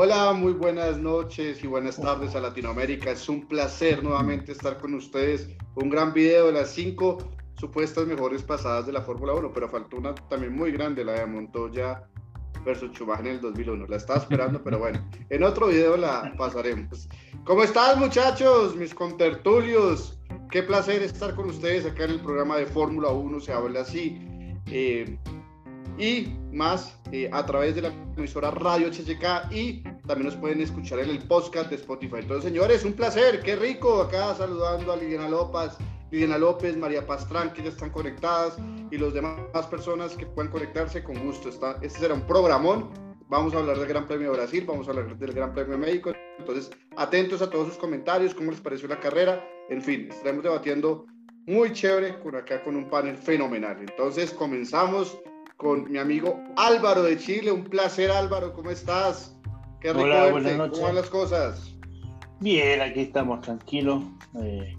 Hola, muy buenas noches y buenas tardes a Latinoamérica. Es un placer nuevamente estar con ustedes. Un gran video de las cinco supuestas mejores pasadas de la Fórmula 1, pero faltó una también muy grande, la de Montoya versus Schumacher en el 2001. La estaba esperando, pero bueno, en otro video la pasaremos. ¿Cómo están muchachos, mis contertulios? Qué placer estar con ustedes acá en el programa de Fórmula 1, se habla así. Eh, y más eh, a través de la emisora Radio HCK y también nos pueden escuchar en el podcast de Spotify. Entonces, señores, un placer, qué rico acá saludando a Liliana López, Liliana López, María Pastrán, que ya están conectadas y los demás personas que puedan conectarse con gusto. Está, este será un programón. Vamos a hablar del Gran Premio de Brasil, vamos a hablar del Gran Premio de México. Entonces, atentos a todos sus comentarios, cómo les pareció la carrera. En fin, estaremos debatiendo muy chévere con acá con un panel fenomenal. Entonces, comenzamos con mi amigo Álvaro de Chile. Un placer, Álvaro, ¿cómo estás? Qué rico Hola, verte. ¿Cómo van las cosas? Bien, aquí estamos tranquilos, eh,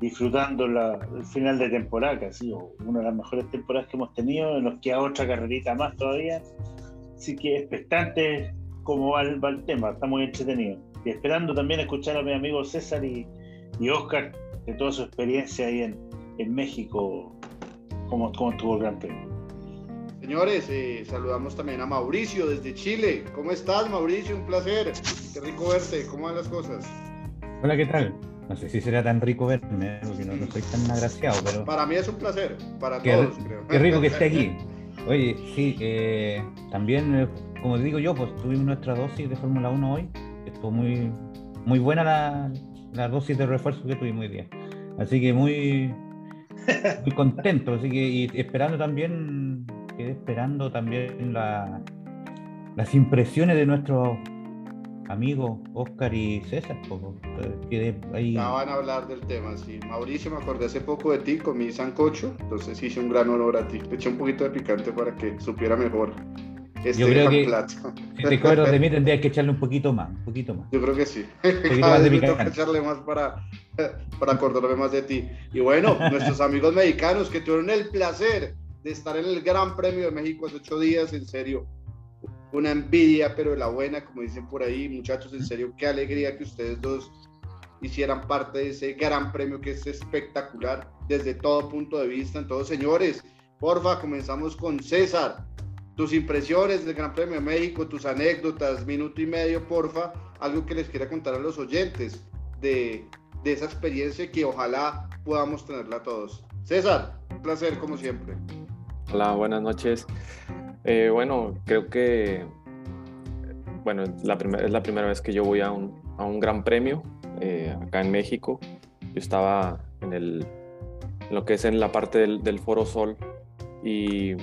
disfrutando la, el final de temporada, que ha sido una de las mejores temporadas que hemos tenido. Nos queda otra carrerita más todavía. Así que expectante cómo va el, va el tema, está muy entretenido. Y esperando también escuchar a mi amigo César y, y Oscar de toda su experiencia ahí en, en México, cómo, cómo estuvo el Gran Premio. Señores, eh, saludamos también a Mauricio desde Chile. ¿Cómo estás, Mauricio? Un placer. Qué rico verte. ¿Cómo van las cosas? Hola, ¿qué tal? No sé si será tan rico verme, ¿eh? porque no, soy tan agraciado, pero... Para mí es un placer, para todos, creo. Qué rico que esté aquí. Oye, sí, eh, también, como digo yo, pues tuvimos nuestra dosis de Fórmula 1 hoy. Estuvo muy, muy buena la, la dosis de refuerzo que tuvimos hoy día. Así que muy, muy contento, así que y esperando también esperando también las impresiones de nuestros amigos Oscar y César. ahí... Ya van a hablar del tema, sí. Mauricio, me acordé hace poco de ti con mi sancocho, entonces hice un gran honor a ti. Le eché un poquito de picante para que supiera mejor. Este Yo creo que si te acuerdas de mí tendrías que echarle un poquito más, un poquito más. Yo creo que sí. Cada vez tengo que echarle más para, para acordarme más de ti. Y bueno, nuestros amigos mexicanos que tuvieron el placer de estar en el Gran Premio de México hace ocho días, en serio, una envidia, pero de la buena, como dicen por ahí, muchachos, en serio, qué alegría que ustedes dos hicieran parte de ese Gran Premio que es espectacular desde todo punto de vista. Entonces, señores, porfa, comenzamos con César. Tus impresiones del Gran Premio de México, tus anécdotas, minuto y medio, porfa, algo que les quiera contar a los oyentes de, de esa experiencia que ojalá podamos tenerla todos. César, un placer como siempre. Hola, buenas noches. Eh, bueno, creo que bueno, la es la primera vez que yo voy a un, a un gran premio eh, acá en México. Yo estaba en, el, lo que es en la parte del, del, Foro Sol y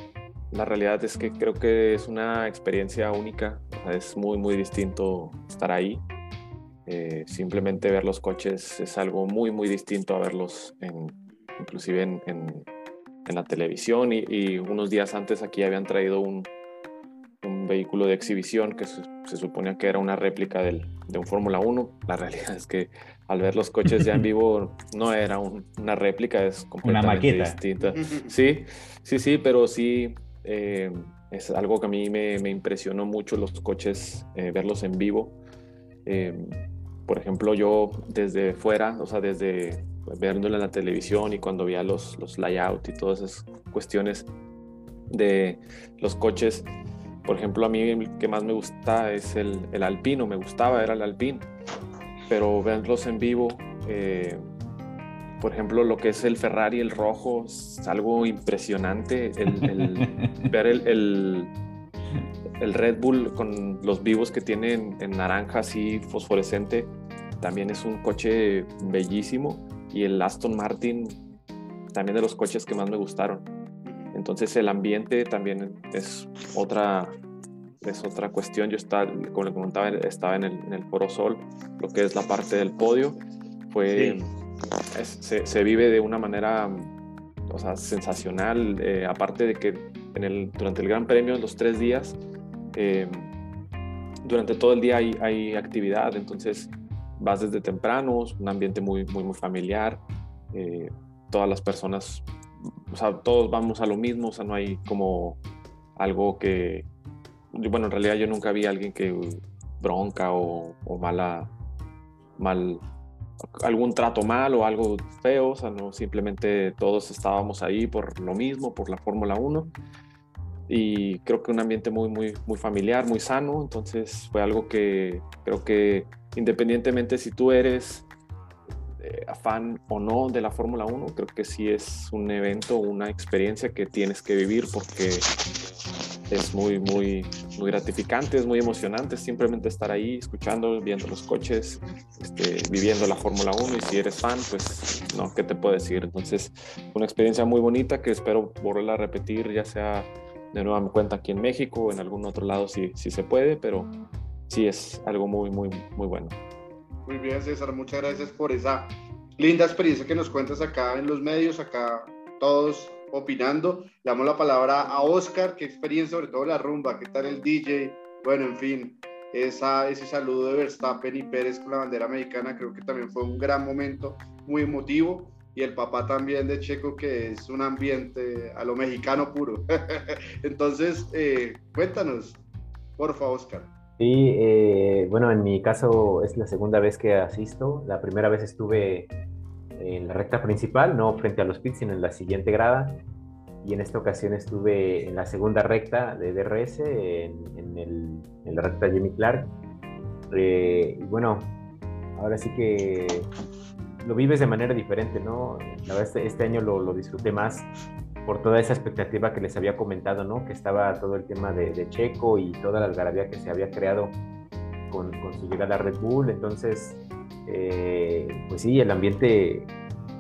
la realidad es que creo que es una experiencia única. es muy, muy distinto estar ahí. Eh, simplemente ver los coches es algo muy, muy distinto a verlos en, inclusive en, en en la televisión y, unos días antes aquí habían traído un, un vehículo de exhibición que se, suponía que era una réplica del, de un Fórmula 1. La realidad es que al ver los coches ya en vivo no era una réplica, es completamente distinta. Sí, sí, sí, pero sí eh, es algo que a mí me, me impresionó mucho los coches, eh, verlos en vivo. Eh, por ejemplo, yo desde fuera, o sea, desde viéndolo en la televisión y cuando veía los, los layout y todas esas cuestiones de los coches. Por ejemplo, a mí el que más me gusta es el, el alpino, me gustaba, era el alpino, pero verlos en vivo, eh, por ejemplo, lo que es el Ferrari, el rojo, es algo impresionante. El, ver el, el, el, Red Bull con los vivos que tiene en, en naranja así fosforescente, también es un coche bellísimo y el Aston Martin también de los coches que más me gustaron. Entonces el ambiente también es otra, es otra cuestión. Yo estaba, como le comentaba, estaba en el, en el Foro Sol, lo que es la parte del podio. Fue, se, se, vive de una manera o sea, sensacional, eh, aparte de que en el, durante el Gran Premio, los tres días, eh, durante todo el día hay, hay actividad, entonces vas desde temprano, un ambiente muy, muy, muy familiar, eh, todas las personas, o sea, todos vamos a lo mismo, o sea, no hay como algo que, bueno, en realidad yo nunca vi a alguien que bronca o, o mala, mal, algún trato mal o algo feo, o sea, no, simplemente todos estábamos ahí por lo mismo, por la Fórmula 1 y creo que un ambiente muy, muy, muy familiar, muy sano, entonces fue algo que creo que independientemente si tú eres eh, afán o no de la Fórmula 1, creo que sí es un evento, una experiencia que tienes que vivir porque es muy, muy, muy gratificante, es muy emocionante simplemente estar ahí, escuchando, viendo los coches, este, viviendo la Fórmula 1 y si eres fan, pues no, ¿qué te puedo decir? Entonces, una experiencia muy bonita que espero volverla a repetir, ya sea de nueva cuenta aquí en México o en algún otro lado si, si se puede, pero sí es algo muy, muy, muy bueno. Muy bien, César, muchas gracias por esa linda experiencia que nos cuentas acá en los medios, acá todos opinando. Le damos la palabra a Oscar, qué experiencia, sobre todo la rumba, qué tal el DJ, bueno, en fin, esa, ese saludo de Verstappen y Pérez con la bandera mexicana, creo que también fue un gran momento, muy emotivo. Y el papá también de Checo, que es un ambiente a lo mexicano puro. Entonces, eh, cuéntanos, por favor, Oscar. Sí, eh, bueno, en mi caso es la segunda vez que asisto. La primera vez estuve en la recta principal, no frente a los pits, sino en la siguiente grada. Y en esta ocasión estuve en la segunda recta de DRS, en, el, en la recta Jimmy Clark. Eh, y bueno, ahora sí que lo vives de manera diferente, ¿no? La verdad, este, este año lo, lo, disfruté más por toda esa expectativa que les había comentado, ¿no? Que estaba todo el tema de, de Checo y toda la algarabía que se había creado con, con su llegada a Red Bull. Entonces, eh, pues sí, el ambiente,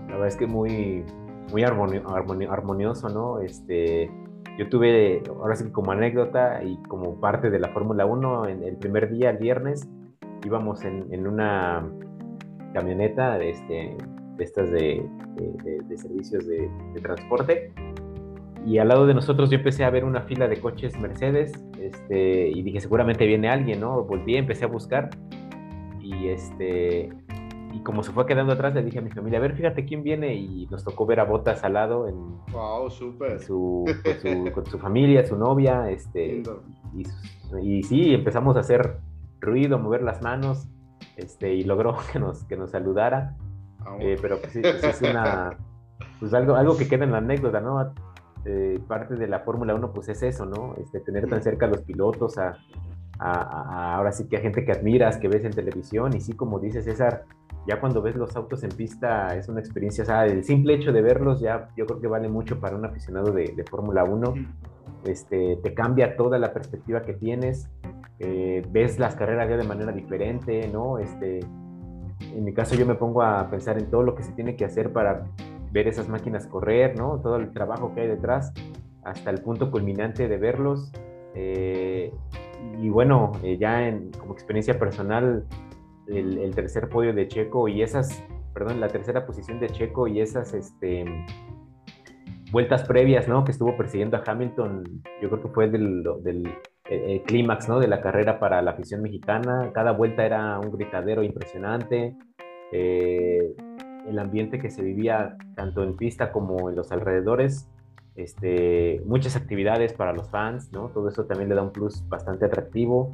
la verdad es que muy, muy armonioso, ¿no? Este, yo tuve, ahora sí como anécdota y como parte de la Fórmula 1, en el primer día, el viernes, íbamos en, en una camioneta de, este, de estas de, de, de servicios de, transporte. Y al lado de nosotros yo empecé a ver una fila de coches Mercedes este, y dije, seguramente viene alguien, ¿no? Volví, empecé a buscar y este y como se fue quedando atrás le dije a mi familia, a ver, fíjate quién viene y nos tocó ver a Botas al lado en, wow, super. Su, con, su, familia, su novia, este y, y, sí, empezamos a hacer ruido, mover las manos, este y logró que nos que nos saludara, ah, eh, pero pues, sí, pues es una pues algo algo que queda en la anécdota, ¿no? Eh, parte de la Fórmula 1 pues es eso, ¿no? Este, tener tan cerca a los pilotos, a, ahora sí que a gente que admiras, que ves en televisión, y sí, como dice César, ya cuando ves los autos en pista es una experiencia, o sea, el simple hecho de verlos ya yo creo que vale mucho para un aficionado de, Fórmula 1, este, te cambia toda la perspectiva que tienes, eh, ves las carreras ya de manera diferente, ¿no? Este, en mi caso yo me pongo a pensar en todo lo que se tiene que hacer para ver esas máquinas correr, ¿no? Todo el trabajo que hay detrás, hasta el punto culminante de verlos. Eh, y bueno, eh, ya en, como experiencia personal, el, tercer podio de Checo y esas, perdón, la tercera posición de Checo y esas este, vueltas previas, ¿no? Que estuvo persiguiendo a Hamilton, yo creo que fue del, del clímax, ¿no? De la carrera para la afición mexicana. Cada vuelta era un gritadero impresionante. Eh, el ambiente que se vivía tanto en pista como en los alrededores este, muchas actividades para los fans, ¿no? Todo eso también le da un plus bastante atractivo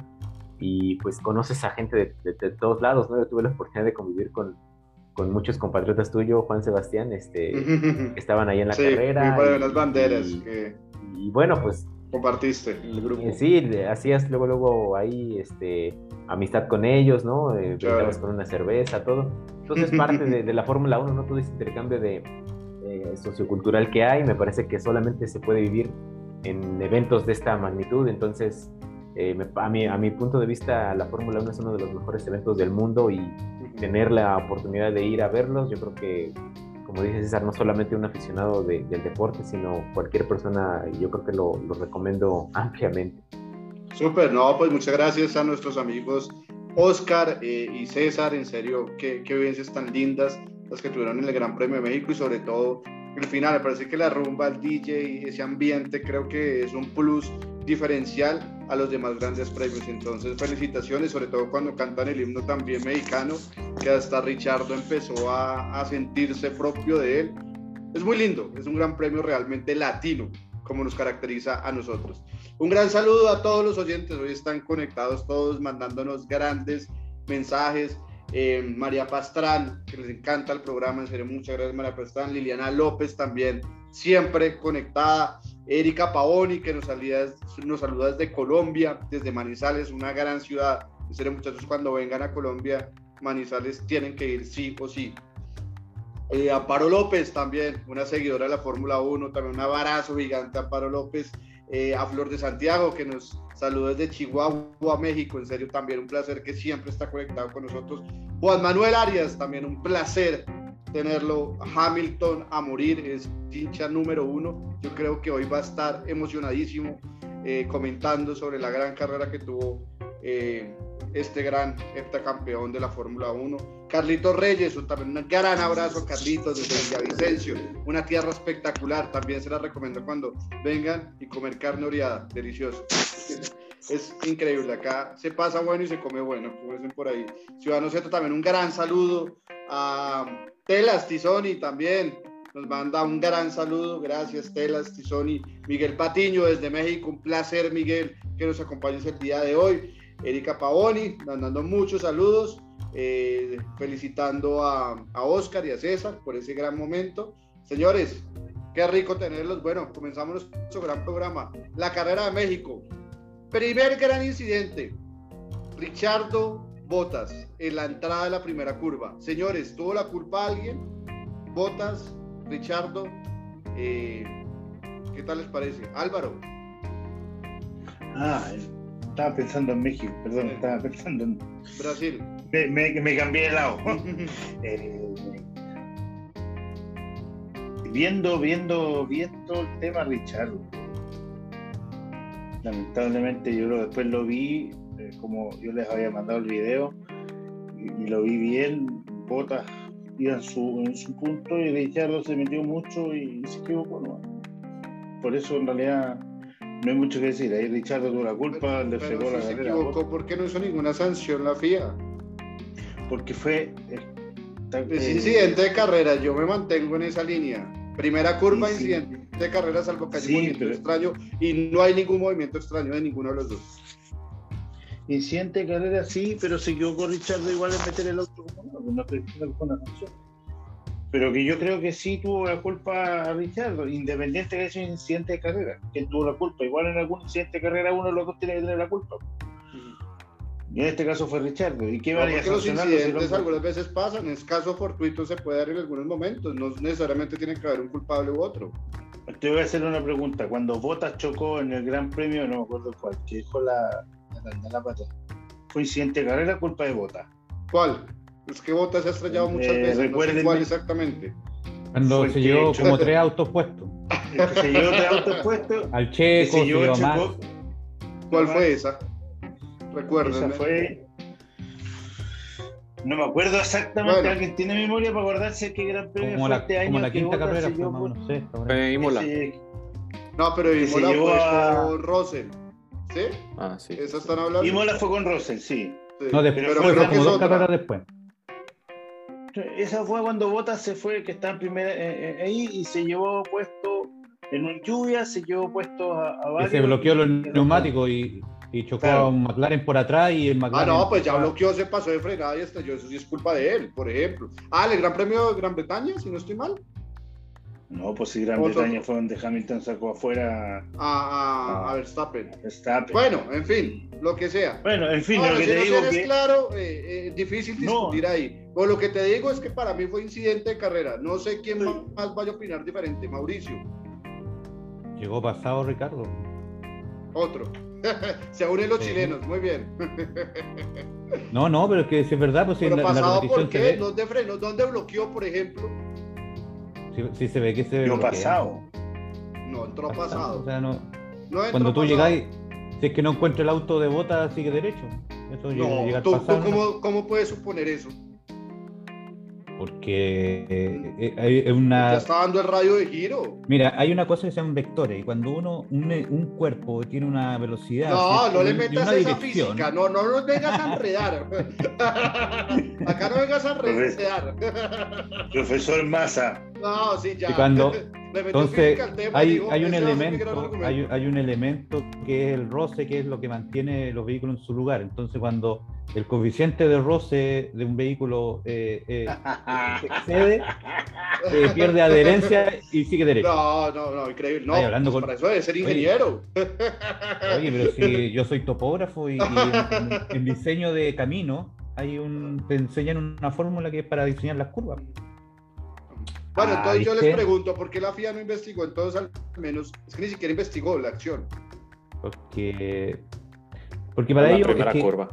y pues conoces a gente de, todos lados, ¿no? Yo tuve la oportunidad de convivir con, con muchos compatriotas tuyos, Juan Sebastián, este, que estaban ahí en la carrera. Y, las banderas. Y, bueno, pues... Compartiste el grupo. Eh, sí, hacías luego, luego ahí, este, amistad con ellos, ¿no? Eh, con una cerveza, todo. Entonces parte de, de la Fórmula 1, ¿no? Todo ese intercambio de, sociocultural que hay, me parece que solamente se puede vivir en eventos de esta magnitud, entonces eh, a, mi, a mi punto de vista la Fórmula 1 es uno de los mejores eventos del mundo y tener la oportunidad de ir a verlos, yo creo que, como dice César, no solamente un aficionado del deporte, sino cualquier persona, yo creo que lo, lo recomiendo ampliamente. Súper, no, pues muchas gracias a nuestros amigos Oscar eh, y César, en serio, qué, qué vivencias tan lindas las que tuvieron en el Gran Premio de México y sobre todo el final. Me parece que la rumba, el DJ, ese ambiente creo que es un plus diferencial a los demás grandes premios. Entonces, felicitaciones, sobre todo cuando cantan el himno también mexicano, que hasta Richardo empezó a, a sentirse propio de él. Es muy lindo, es un gran premio realmente latino. como nos caracteriza a nosotros. Un gran saludo a todos los oyentes, hoy están conectados todos mandándonos grandes mensajes. Eh, María Pastrán, que les encanta el programa, en serio, muchas gracias María Pastrán. Liliana López también, siempre conectada. Erika Paoni, que nos saluda, nos saluda desde Colombia, desde Manizales, una gran ciudad. En serio, muchachos, cuando vengan a Colombia, Manizales tienen que ir sí o sí. Eh, Amparo López también, una seguidora de la Fórmula 1, también un abrazo gigante Amparo López. Eh, a Flor de Santiago, que nos saludó desde Chihuahua, México. En serio, también un placer que siempre está conectado con nosotros. Juan Manuel Arias, también un placer tenerlo. Hamilton a morir, es hincha número uno. Yo creo que hoy va a estar emocionadísimo eh, comentando sobre la gran carrera que tuvo eh, este gran heptacampeón de la Fórmula 1. Carlitos Reyes, también un gran abrazo, Carlitos, desde Villavicencio, una tierra espectacular, también se la recomiendo cuando vengan y comer carne oreada, delicioso. Es increíble, acá se pasa bueno y se come bueno, como dicen por ahí. Ciudadano Zeto, también un gran saludo a Telas Tizoni también, nos manda un gran saludo, gracias Telas Tizoni, Miguel Patiño desde México, un placer Miguel que nos acompañes el día de hoy. Erika Paoni, mandando muchos saludos, eh, felicitando a, a, Oscar y a César por ese gran momento. Señores, qué rico tenerlos. Bueno, comenzamos nuestro gran programa. La carrera de México. Primer gran incidente. Richardo Botas en la entrada de la primera curva. Señores, ¿tuvo la culpa alguien? Botas, Richardo. Eh, ¿Qué tal les parece? Álvaro. Ah, estaba pensando en México, perdón, estaba pensando en Brasil. Me, me, me cambié de lado. eh, viendo, viendo, viendo el tema Richard. Lamentablemente yo lo, después lo vi, eh, como yo les había mandado el video, y, y lo vi bien, botas iba en su, en su punto y Richardo se metió mucho y se equivocó. ¿no? Por eso en realidad no hay mucho que decir. Ahí Richardo tuvo la culpa, pero, le pero fregó si la se carrera. equivocó, ¿por qué no hizo ninguna sanción la FIA? Porque fue. eh, Es incidente de carrera, yo me mantengo en esa línea. Primera curva, Sí, sí. incidente de carrera, salvo que haya Sí, un movimiento pero- extraño y no hay ningún movimiento extraño de ninguno de los dos. Incidente de carrera sí, pero se equivocó Richardo igual en meter el auto como que una. Pero que yo creo que sí tuvo la culpa a Richardo, independiente que sido un incidente de carrera. ¿Quién tuvo la culpa? Igual en algún incidente de carrera uno de los dos tiene que tener la culpa. Y en este caso fue Richardo. ¿Y qué No, porque los si incidentes algunas veces pasan, es caso fortuito, se puede dar en algunos momentos, no necesariamente tiene que haber un culpable u otro. Te voy a hacer una pregunta. Cuando Bottas chocó en el Gran Premio, no me acuerdo cuál, que dejó la, la, la pata. ¿Fue incidente de carrera culpa de Bottas? ¿Cuál? Es que Bottas se ha estrellado muchas Eh, veces, no sé recuérdenme- cuál exactamente. Cuando Fue se llevó como tres autos puestos. El que se llevó tres autos puestos. Al Checo, se se llevó llevó chocó. más. ¿Cuál fue esa? Esa Recuérdenme. fue. No me acuerdo exactamente, Bueno. alguien tiene memoria para acordarse qué gran premio Como fue la, este año. como la quinta carrera, fue llevó más o por- por ese- No, pero Imola fue a- con Russell. ¿Sí? Ah, sí. ¿Esa están hablando? Imola fue con Russell, sí. Sí. No, Pero después pero fue creo que como dos carreras después. Esa fue cuando Bottas se fue, que estaba en primera eh, eh, ahí y se llevó puesto en un lluvia, se llevó puesto a, a varios. se bloqueó los y- neumáticos y, y chocó Claro. a un McLaren por atrás y el Ah, McLaren. no, pues ya bloqueó, se pasó de frenada y estalló. Eso sí es culpa de él, por ejemplo. Ah, el Gran Premio de Gran Bretaña, si no estoy mal. No, pues si Gran Otro- Bretaña fue donde Hamilton sacó afuera A, a, a Verstappen. a Verstappen. Bueno, en fin, lo que sea. Bueno, en fin, Ahora, lo que si te no digo eres que. claro, eh, eh, difícil No. discutir ahí. Pero lo que te digo es que para mí fue incidente de carrera. No sé quién Sí. más vaya a opinar diferente. Mauricio, Llegó pasado Ricardo. otro. Se unen los Sí. chilenos, muy bien. No, no, pero es que si es verdad, pues si Pero en la, en la pasado, ¿por se qué? ve, ¿Dónde frenó? ¿Dónde bloqueó, por ejemplo? Si, si se ve que se ve. Lo pasado. No, entró O pasado. sea, no, No entró cuando tú llegáis, si es que no encuentra el auto de bota, sigue derecho. Eso llega, No, llega al ¿tú, tú pasado. ¿no? cómo, cómo puedes suponer eso? Porque eh, eh, hay Ya una. está dando el radio de giro. Mira, hay una cosa que se llaman vectores. Y cuando uno, un, un cuerpo tiene una velocidad. No, no le metas esa dirección, física. No, no nos vengas a enredar. Acá no vengas a enredar. Profesor Massa. No, sí, ya. Y cuando, Entonces, hay, hay, un elemento, hay, hay, un elemento que es el roce, que es lo que mantiene los vehículos en su lugar. Entonces, cuando el coeficiente de roce de un vehículo eh, eh, excede, eh, pierde adherencia y sigue derecho. No, no, no, increíble. No, hablando pues, con... para eso debe ser ingeniero. Oye, pero si yo soy topógrafo y, en, diseño de camino hay un, te enseñan una fórmula que es para diseñar las curvas. Bueno, ah, entonces yo les pregunto, ¿por qué la FIA no investigó entonces al menos? Es que ni siquiera investigó la acción. Porque, porque para ello... primera curva.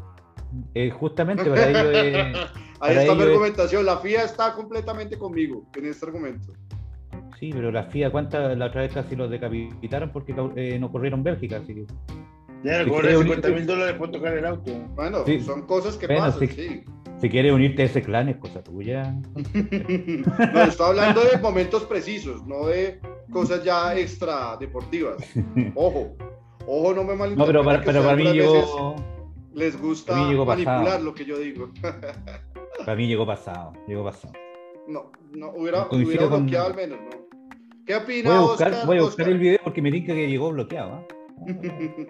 Eh, justamente para ello es... Ahí está mi argumentación, la FIA está completamente conmigo en este argumento. Sí, pero la FIA, ¿cuántas la otra vez casi los decapitaron porque eh, no corrieron Bélgica? Así que... Ya, si 50 mil dólares por tocar el auto. Bueno, son cosas que pasan, sí. Si quieres unirte a ese clan es cosa tuya. no, estoy hablando de momentos precisos, no de cosas ya extra deportivas. Ojo, ojo, no me malinterpreten. No, pero para, pero para mí llegó. Les gusta manipular lo que yo digo. para mí llegó pasado, llegó pasado. No, no, hubiera, hubiera bloqueado al menos, ¿no? ¿Qué opina voy a buscar, Oscar, voy a buscar el video porque me dice que llegó bloqueado. ¿eh?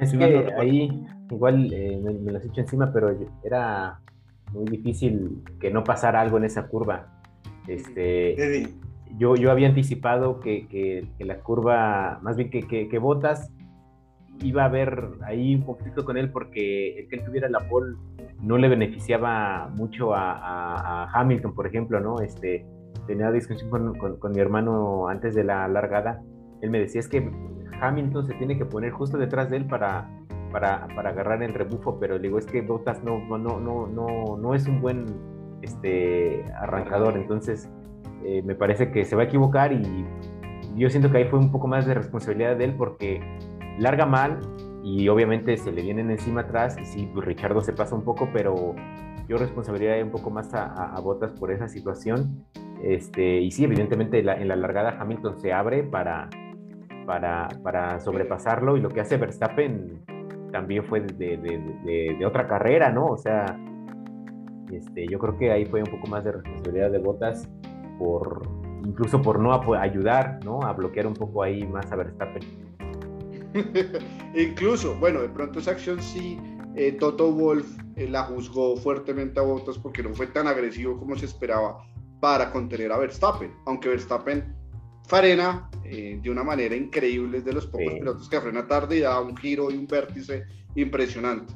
Es que ahí igual eh, me, me, las echo encima, pero era muy difícil que no pasara algo en esa curva. Este, yo, yo había anticipado que, que, la curva, más bien que, que, Botas iba a haber ahí un conflicto con él porque el que él tuviera la pole no le beneficiaba mucho a, Hamilton, por ejemplo, ¿no? Este, tenía discusión con, con, mi hermano antes de la largada. Él me decía, es que Hamilton se tiene que poner justo detrás de él para, para, para agarrar el rebufo, pero digo, es que Bottas no, no, no, no, no es un buen este, arrancador, entonces eh, me parece que se va a equivocar y yo siento que ahí fue un poco más de responsabilidad de él porque larga mal y obviamente se le vienen encima atrás y sí, pues Richardo se pasa un poco, pero yo responsabilidad un poco más a, a, Bottas por esa situación. Este, y sí, evidentemente en la largada Hamilton se abre para, para, para sobrepasarlo y lo que hace Verstappen también fue de, de, de, otra carrera, ¿no? O sea, este, yo creo que ahí fue un poco más de responsabilidad de Botas por incluso por no ayudar, ¿no? A bloquear un poco ahí más a Verstappen. incluso, bueno, de pronto esa acción sí, eh, Toto Wolf eh, la juzgó fuertemente a Botas porque no fue tan agresivo como se esperaba para contener a Verstappen, aunque Verstappen frena eh, de una manera increíble, es de los pocos pilotos que frena tarde y da un giro y un vértice impresionante.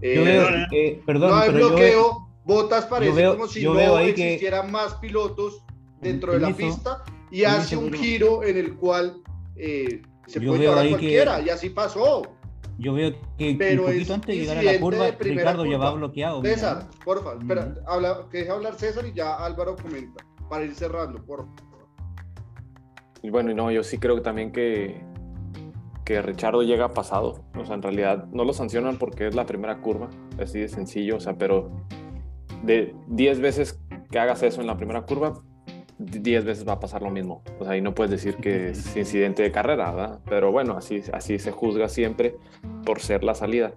Eh, perdón, no hay bloqueo, Botas parece como si no existieran más pilotos dentro de la pista y hace un giro en el cual eh, se puede llevar a cualquiera y así pasó. Yo veo que un poquito antes de llegar a la curva, Ricardo ya va bloqueado. César, porfa, espera, habla, que deje hablar César y ya Álvaro comenta para ir cerrando, por favor. Y bueno, no, yo sí creo también que, que Richardo llega pasado. O sea, en realidad no lo sancionan porque es la primera curva, así de sencillo. O sea, pero de 10 veces que hagas eso en la primera curva, 10 veces va a pasar lo mismo. O sea, y no puedes decir que es incidente de carrera, ¿verdad? Pero bueno, así, así se juzga siempre por ser la salida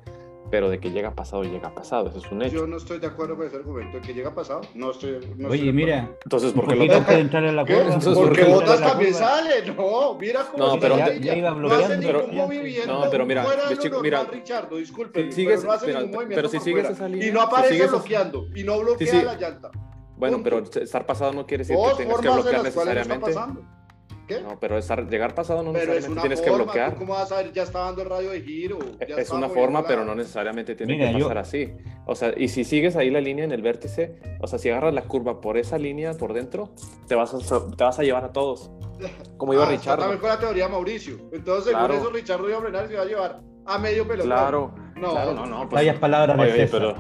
pero de que llega pasado, llega pasado, eso es un hecho. Yo no estoy de acuerdo con ese argumento de que llega pasado, no estoy... No Oye, mira, entonces, ¿por qué lo entrar en la curva? Porque Botas también sale, no, mira cómo no, pero, ya, ya, iba bloqueando, pero, movimiento no, pero mira, chico, mira, Richardo, disculpe, sigues, pero no hace mira, ningún movimiento pero si sigues esa línea, y no aparece si bloqueando, y no bloquea si la llanta. Bueno, pero estar pasado no quiere decir que tengas que bloquear necesariamente. No, pero llegar pasado no necesariamente tienes que bloquear. ¿Cómo vas a ver? Ya está dando el radio de giro. es una forma, pero no necesariamente tiene que pasar así. O sea, y si sigues ahí la línea en el vértice, o sea, si agarras la curva por esa línea por dentro, te vas a, te vas a llevar a todos. Como iba ah, Richard. También fue la teoría de Mauricio. Entonces, según eso, Richard iba a frenar y se iba a llevar a medio pelotón. Claro. No, claro, no, no. Pues, palabras de oye, pero...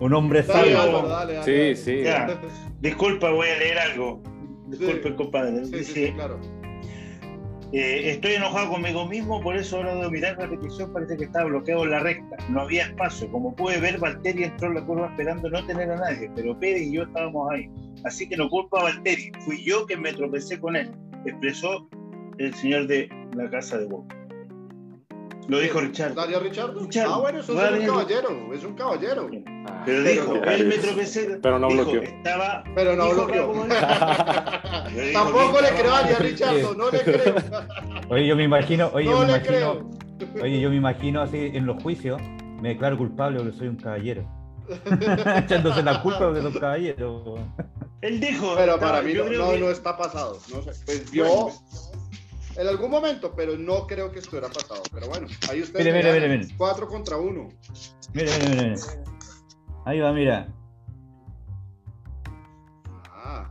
Un hombre sabio. Sí, sí. Disculpa, voy a leer algo. Disculpe, compadre. Sí, sí, claro. Eh, estoy enojado conmigo mismo, por eso ahora de mirar la repetición parece que estaba bloqueado en la recta. No había espacio. Como pude ver, Valtteri entró en la curva esperando no tener a nadie, pero Pérez y yo estábamos ahí. Así que no culpa a Valtteri, fui yo que me tropecé con él, expresó el señor de la casa de Boca. Lo dijo Richard. ¿Daría Richard? Ah, bueno, eso es un caballero, es un caballero. Pero dijo, él me tropecé. Pero no bloqueó. Estaba, pero no bloqueó. Tampoco le creo a Richard, no le creo. Oye, yo me imagino, oye, no yo me imagino, creo. oye, yo me imagino así en los juicios, me declaro culpable porque soy un caballero. Echándose la culpa de los caballeros. Él dijo. Pero para mí no, no, no, está pasado. No sé. Pues yo en algún momento, pero no creo que estuviera pasado. Pero bueno, ahí ustedes. Mire, mire, mire, mire. Cuatro contra uno. Mire, mire, mire. Ahí va, mira. Ah.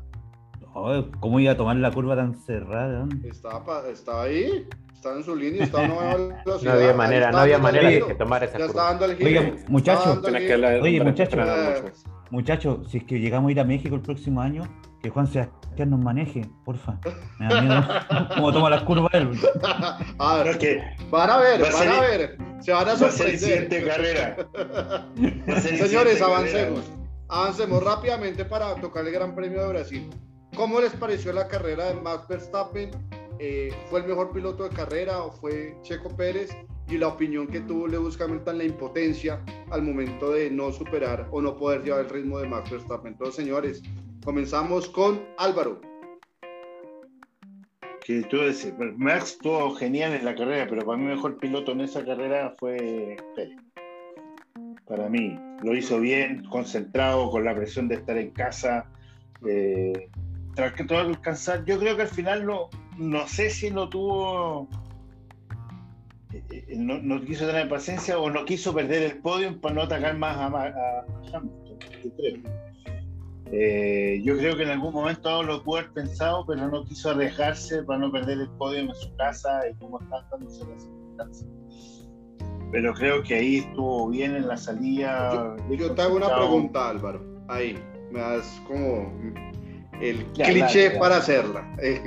Oh, ¿Cómo iba a tomar la curva tan cerrada? Estaba, estaba ahí. Estaba en su línea, estaba en No había manera, no había manera de que tomara esa ya curva. Está dando el giro. Oiga, muchacho. Oye, muchacho. Muchacho, si es que llegamos a ir a México el próximo año, que Juan Sebastián nos maneje, porfa. Me da miedo cómo toma las curvas él. A ver, que van a ver, van a, ver. Se van a sorprender. carrera. Señores, avancemos. Avancemos rápidamente para tocar el Gran Premio de Brasil. ¿Cómo les pareció la carrera de Max Verstappen? Eh, ¿Fue el mejor piloto de carrera o fue Checo Pérez? Y la opinión que tuvo Lewis Hamilton, la impotencia al momento de no superar o no poder llevar el ritmo de Max Verstappen. Entonces, señores, Comenzamos con Álvaro. Que tú decís, Max estuvo genial en la carrera, pero para mí mejor piloto en esa carrera fue Pérez. Para mí, lo hizo bien, concentrado, con la presión de estar en casa. Eh, tras que todo alcanzar, yo creo que al final no, no sé si no tuvo eh, no, quiso tener paciencia o no quiso perder el podio para no atacar más a, a Hamilton, creo. Eh, yo creo que en algún momento lo pudo haber pensado, pero no quiso arriesgarse para no perder el podio en su casa y cómo están dándose las circunstancias. Pero creo que ahí estuvo bien en la salida. Yo, te hago una pregunta, Álvaro. Ahí, me das como el cliché para hacerla. Eh,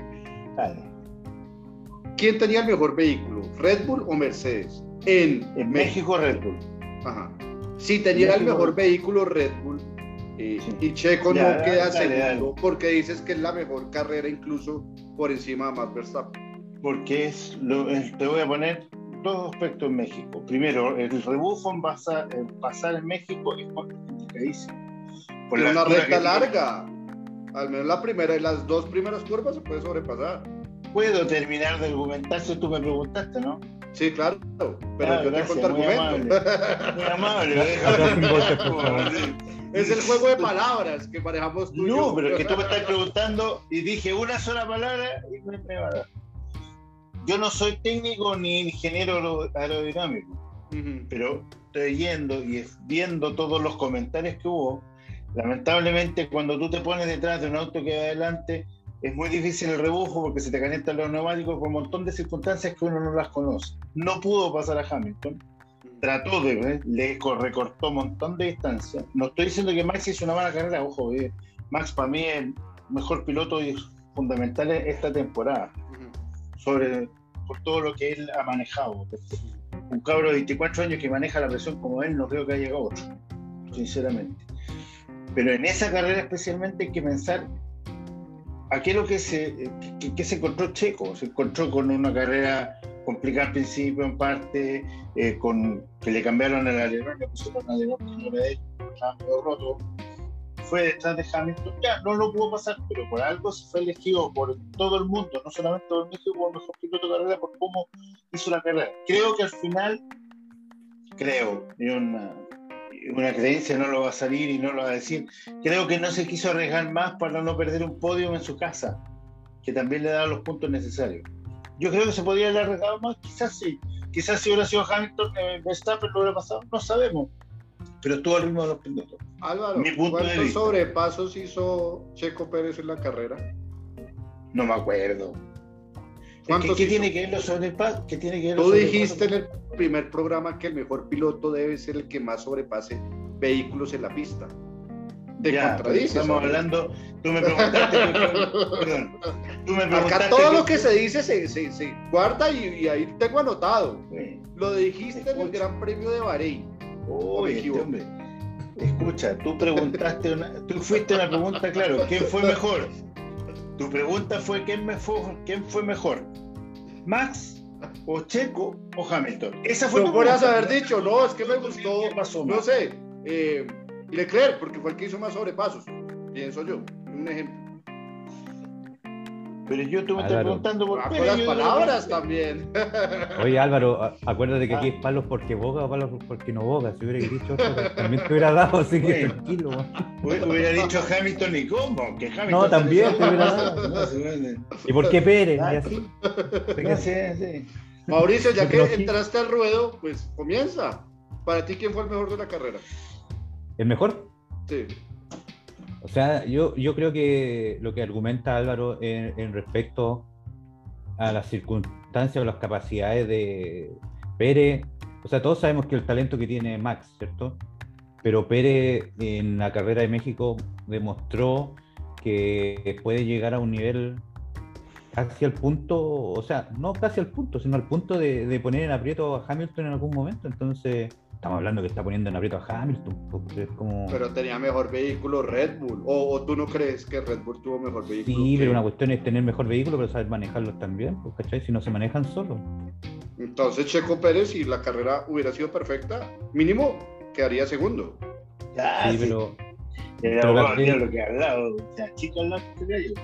¿Quién tenía el mejor vehículo, Red Bull o Mercedes? En, México, Red Bull. Ajá. Si tenía el mejor vehículo Red Bull, y Checo no queda segundo porque dices que es la mejor carrera incluso por encima de Max Verstappen. Porque es, lo, te voy a poner dos aspectos en México. Primero, el rebufo en pasar, en, pasar en México es complicadísimo. Por una recta larga. Al menos la primera y las dos primeras curvas se puede sobrepasar. Puedo terminar de argumentar si tú me preguntaste, ¿no? Sí, claro, pero ah, yo te cuento argumentos. Muy amable, Es el juego de palabras que manejamos tú. No, pero es que tú me estás preguntando y dije una sola palabra y me, me va a dar. Yo no soy técnico ni ingeniero aerodinámico, pero estoy yendo y viendo todos los comentarios que hubo. Lamentablemente, cuando tú te pones detrás de un auto que va adelante, es muy difícil el rebujo porque se te calientan los neumáticos por un montón de circunstancias que uno no las conoce. No pudo pasar a Hamilton trató de, ¿eh? le recortó un montón de distancia. No estoy diciendo que Max hizo una mala carrera, ojo, ¿eh? Max para mí es el mejor piloto y fundamental esta temporada, sobre por todo lo que él ha manejado. Un cabro de 24 años que maneja la presión como él, no creo que haya llegado otro, sinceramente. Pero en esa carrera especialmente hay que pensar a qué es lo que se, que se encontró Checo. Se encontró con una carrera complicada al principio, en parte, eh, con que le cambiaron el alerón, le pusieron el alerón que no le roto. Fue detrás de Hamilton, ya no lo pudo pasar, pero por algo se fue elegido por todo el mundo, no solamente por México, como mejor piloto de carrera, por cómo hizo la carrera. Creo que al final, creo, y una, una creencia no lo va a salir y no lo va a decir. Creo que no se quiso arriesgar más para no perder un podio en su casa, que también le daba los puntos necesarios. Yo creo que se podría haber arriesgado más, quizás sí. Quizás si hubiera sido Hamilton, eh, Verstappen lo hubiera pasado, no sabemos. Pero estuvo al ritmo de los pilotos. Álvaro, ¿cuántos sobrepasos hizo Checo Pérez en la carrera? No me acuerdo. ¿Qué, tiene que ver los sobrepasos? ¿Qué tiene que ver Tú dijiste en el primer programa que el mejor piloto debe ser el que más sobrepase vehículos en la pista. Te ya, Estamos hablando, tú me preguntaste. perdón, tú me preguntaste Acá todo lo que se dice se, se, se guarda y, ahí tengo anotado. Lo dijiste en el Gran Premio de Bahrein. Uy, este hombre. Escucha, tú preguntaste, una, tú fuiste una pregunta, claro, ¿quién fue mejor? Tu pregunta fue ¿quién, me fue, quién fue mejor? ¿Max o Checo o Hamilton. Esa fue No podrías haber dicho, no, es que me gustó, no sé, eh, Leclerc, porque fue el que hizo más sobrepasos, pienso yo, un ejemplo. Pero yo tú me estás preguntando por ah, las palabras también. Oye, Álvaro, acuérdate que aquí es palos porque boga o palos porque no boga. Si hubiera dicho eso, también te hubiera dado, así que tranquilo. Hubiera dicho Hamilton y cómo, que Hamilton. No, también te hubiera dado. ¿Y por qué Pérez? Y así. Sí, sí. Mauricio, ya que entraste al ruedo, pues comienza. Para ti, ¿quién fue el mejor de la carrera? ¿El mejor? Sí. O sea, yo, yo creo que lo que argumenta Álvaro en, respecto a las circunstancias o las capacidades de Pérez, o sea, todos sabemos que el talento que tiene Max, ¿cierto? Pero Pérez en la carrera de México demostró que puede llegar a un nivel casi al punto, o sea, no casi al punto, sino al punto de, de poner en aprieto a Hamilton en algún momento. Entonces, Estamos hablando que está poniendo en aprieto a Hamilton. como... Pero tenía mejor vehículo Red Bull. O, tú no crees que Red Bull tuvo mejor vehículo? Sí, pero una cuestión es tener mejor vehículo, pero saber manejarlos también, pues, ¿cachai? Si no se manejan solo. Entonces Checo Pérez, si la carrera hubiera sido perfecta, mínimo quedaría segundo. sí, pero... O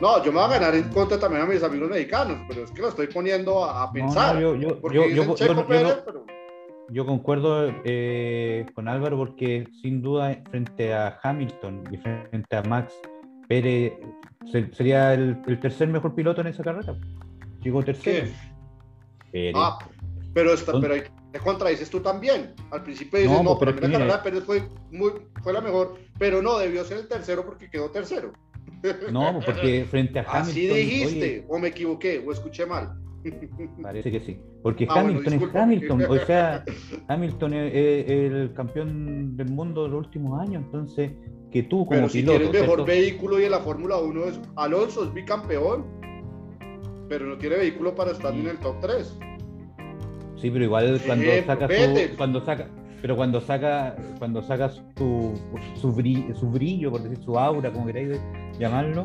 no, yo me voy a ganar en contra también a mis amigos mexicanos, pero es que lo estoy poniendo a, pensar. yo, yo, porque yo, Checo Pérez, pero yo concuerdo eh, con Álvaro porque sin duda frente a Hamilton y frente a Max Pérez sería el, tercer mejor piloto en esa carrera. Llegó tercero. Pérez. Ah, pero, esta, pero te contradices tú también. Al principio dices, no, pero, la carrera Pérez fue, muy, fue la mejor, pero no, debió ser el tercero porque quedó tercero. No, porque frente a Hamilton. Así dijiste, o me equivoqué, o escuché mal. Parece que sí. Porque ah, Hamilton es Hamilton. O sea, Hamilton es, el campeón del mundo de los últimos años. Entonces, que tú como pero si piloto. el mejor vehículo y en la Fórmula 1 es Alonso, es bicampeón. Pero no tiene vehículo para estar en el top 3. Sí, pero igual cuando saca su, cuando saca pero cuando saca cuando saca su, su, brillo, su brillo, por decir su aura, como queráis llamarlo,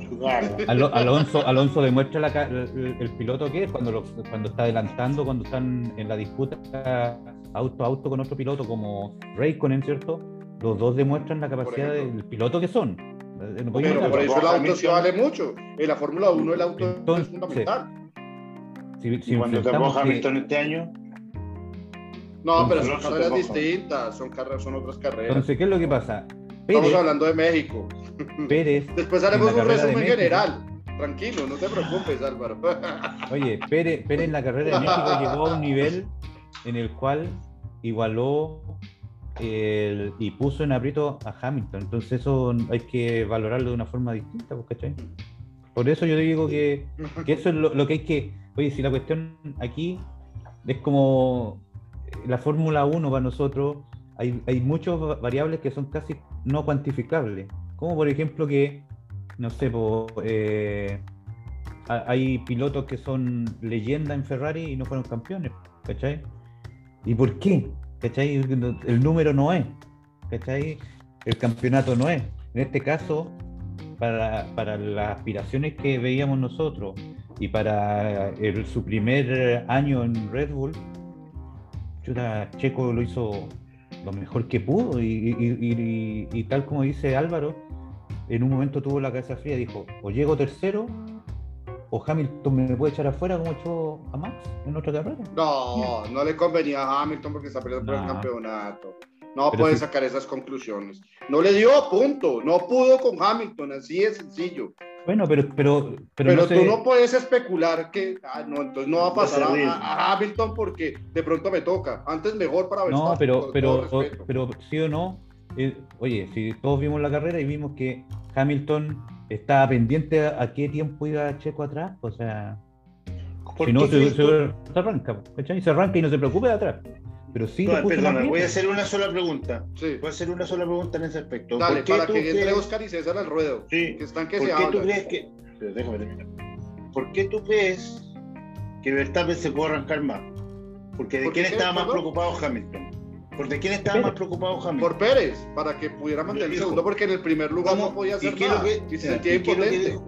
Alonso, Alonso demuestra la, el, piloto que es cuando, cuando está adelantando, cuando están en la disputa auto a auto con otro piloto como Raikkonen, ¿cierto? Los dos demuestran la capacidad del piloto que son. No pero por eso el auto sí vale mucho. En la Fórmula 1 el auto es fundamental. Si, si cuando te Hamilton este año no, pero son carreras distintas, son, carreras, son otras carreras. Entonces, ¿qué es lo que pasa? Estamos hablando de México. Pérez. Después haremos un resumen general. Tranquilo, no te preocupes, Álvaro. Oye, Pérez, Pérez en la carrera de México llegó a un nivel en el cual igualó y puso en aprieto a Hamilton. Entonces eso hay que valorarlo de una forma distinta, ¿cachai? Por eso yo digo que, que eso es lo, lo, que hay que... Oye, si la cuestión aquí es como la Fórmula 1 para nosotros hay, hay muchas variables que son casi no cuantificables. Como por ejemplo que, no sé, eh, hay pilotos que son leyenda en Ferrari y no fueron campeones, ¿cachai? ¿Y por qué? ¿Cachai? El número no es, ¿cachai? El campeonato no es. En este caso, para, para las aspiraciones que veíamos nosotros y para su primer año en Red Bull, Checo lo hizo lo mejor que pudo y, tal como dice Álvaro, en un momento tuvo la cabeza fría y dijo, o llego tercero o Hamilton me puede echar afuera como echó a Max en otra carrera. No, no le convenía a Hamilton porque está peleando por el campeonato. No puede sacar esas conclusiones. No le dio punto, no pudo con Hamilton, así de sencillo. Bueno, pero. Pero, pero, tú no puedes especular que. Ah, no, entonces no va a pasar a, Hamilton porque de pronto me toca. Antes mejor para Verstappen. No, pero, pero, pero sí o no. Eh, oye, si todos vimos la carrera y vimos que Hamilton estaba pendiente a, qué tiempo iba Checo atrás, o sea. Si no, se, se, arranca, ¿cachai? Se arranca y no se preocupe de atrás. Pero sí. voy a hacer una sola pregunta. Voy a hacer una sola pregunta en ese aspecto. Dale, para que entre Oscar y César al ruedo. Sí. Que están que ¿Por se qué tú crees que.? Pero déjame terminar. ¿Por qué tú crees que Verstappen se puede arrancar más? Porque de quién estaba más preocupado Hamilton. ¿Por de quién estaba más preocupado Hamilton? Por Pérez, para que pudiera mantener el segundo, porque en el primer lugar no podía hacer nada. y se sentía impotente.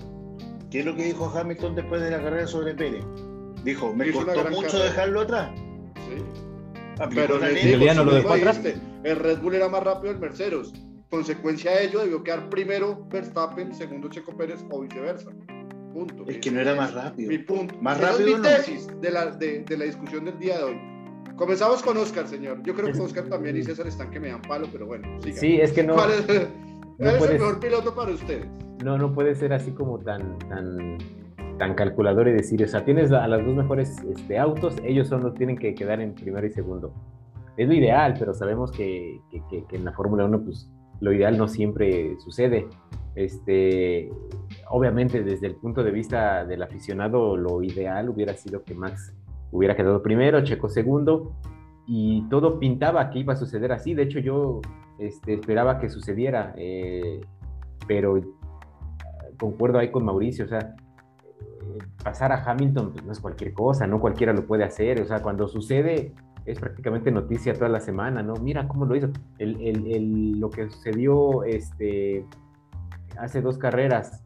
¿Qué es lo que dijo Hamilton después de la carrera sobre Pérez? Dijo, me costó mucho dejarlo atrás. Sí. Pero el, no lo dejó atrás. el Red Bull era más rápido el Mercedes. Consecuencia de ello, debió quedar primero Verstappen, segundo Checo Pérez o viceversa. Punto. Es que no era más rápido. Mi punto. Más rápido. es mi tesis de la, de, de la discusión del día de hoy. Comenzamos con Oscar, señor. Yo creo que Oscar también y César están que me dan palo, pero bueno. Sí, es que no. ¿Cuál es, el mejor piloto para ustedes? No, no puede ser así como tan, tan, tan calculador y decir, o sea, tienes a los dos mejores este, autos, ellos son los tienen que quedar en primero y segundo. Es lo ideal, pero sabemos que, que, que en la Fórmula 1, pues lo ideal no siempre sucede. Este, obviamente, desde el punto de vista del aficionado, lo ideal hubiera sido que Max hubiera quedado primero, Checo segundo, y todo pintaba que iba a suceder así. De hecho, yo este, esperaba que sucediera, eh, pero concuerdo ahí con Mauricio, o sea, pasar a Hamilton pues, no es cualquier cosa, no cualquiera lo puede hacer, o sea, cuando sucede es prácticamente noticia toda la semana, ¿no? Mira cómo lo hizo. lo que sucedió este, hace dos carreras,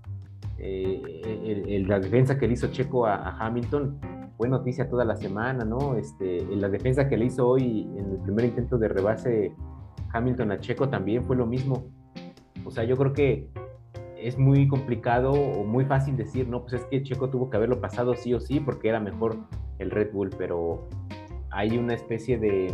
eh, la defensa que le hizo Checo a Hamilton, fue noticia toda la semana, ¿no? Este, la defensa que le hizo hoy en el primer intento de rebase Hamilton a Checo también fue lo mismo. O sea, yo creo que es muy complicado o muy fácil decir, no, pues es que Checo tuvo que haberlo pasado sí o sí porque era mejor el Red Bull, pero hay una especie de,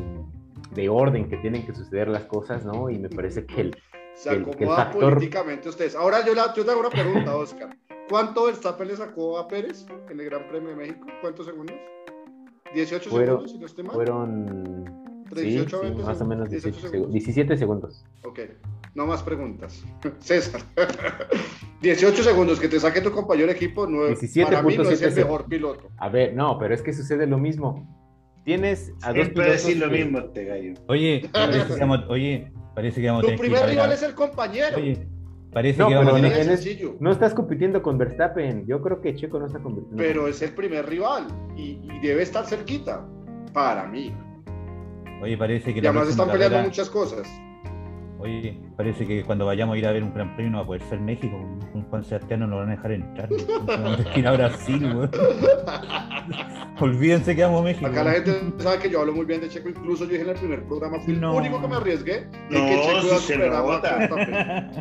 de orden que tienen que suceder las cosas, ¿no? Y me parece que el... Se acomoda políticamente ustedes. Ahora yo, la, yo te hago una pregunta, Oscar. ¿Cuánto Verstappen le sacó a Pérez en el Gran Premio de México? ¿Cuántos segundos? 18 segundos, si no estoy mal. Fueron 18 sí, más o menos 18 segundos. 17 segundos. Ok, no más preguntas. César, 18 segundos que te saque tu compañero de equipo, no, 17. para mí no es el mejor piloto. A ver, no, pero es que sucede lo mismo. Tienes a dos pilotos. decir lo mismo, este gallo. Oye, parece que vamos, oye, parece que vamos Tu primer rival es el compañero. Oye, Parece que vamos tener... no estás compitiendo con Verstappen. Yo creo que Checo no está compitiendo. Pero es el primer rival y, debe estar cerquita. Para mí. Oye, parece que. Y además están peleando muchas cosas. Oye, parece que cuando vayamos a ir a ver un Gran Premio no va a poder ser México. Un Juan Sebastián no lo van a dejar entrar. Vamos a ir a Brasil, güey. Olvídense que vamos a México. Acá la gente sabe que yo hablo muy bien de Checo. Incluso yo dije en el primer programa, fui el único que me arriesgué. No, que Checo iba a superar a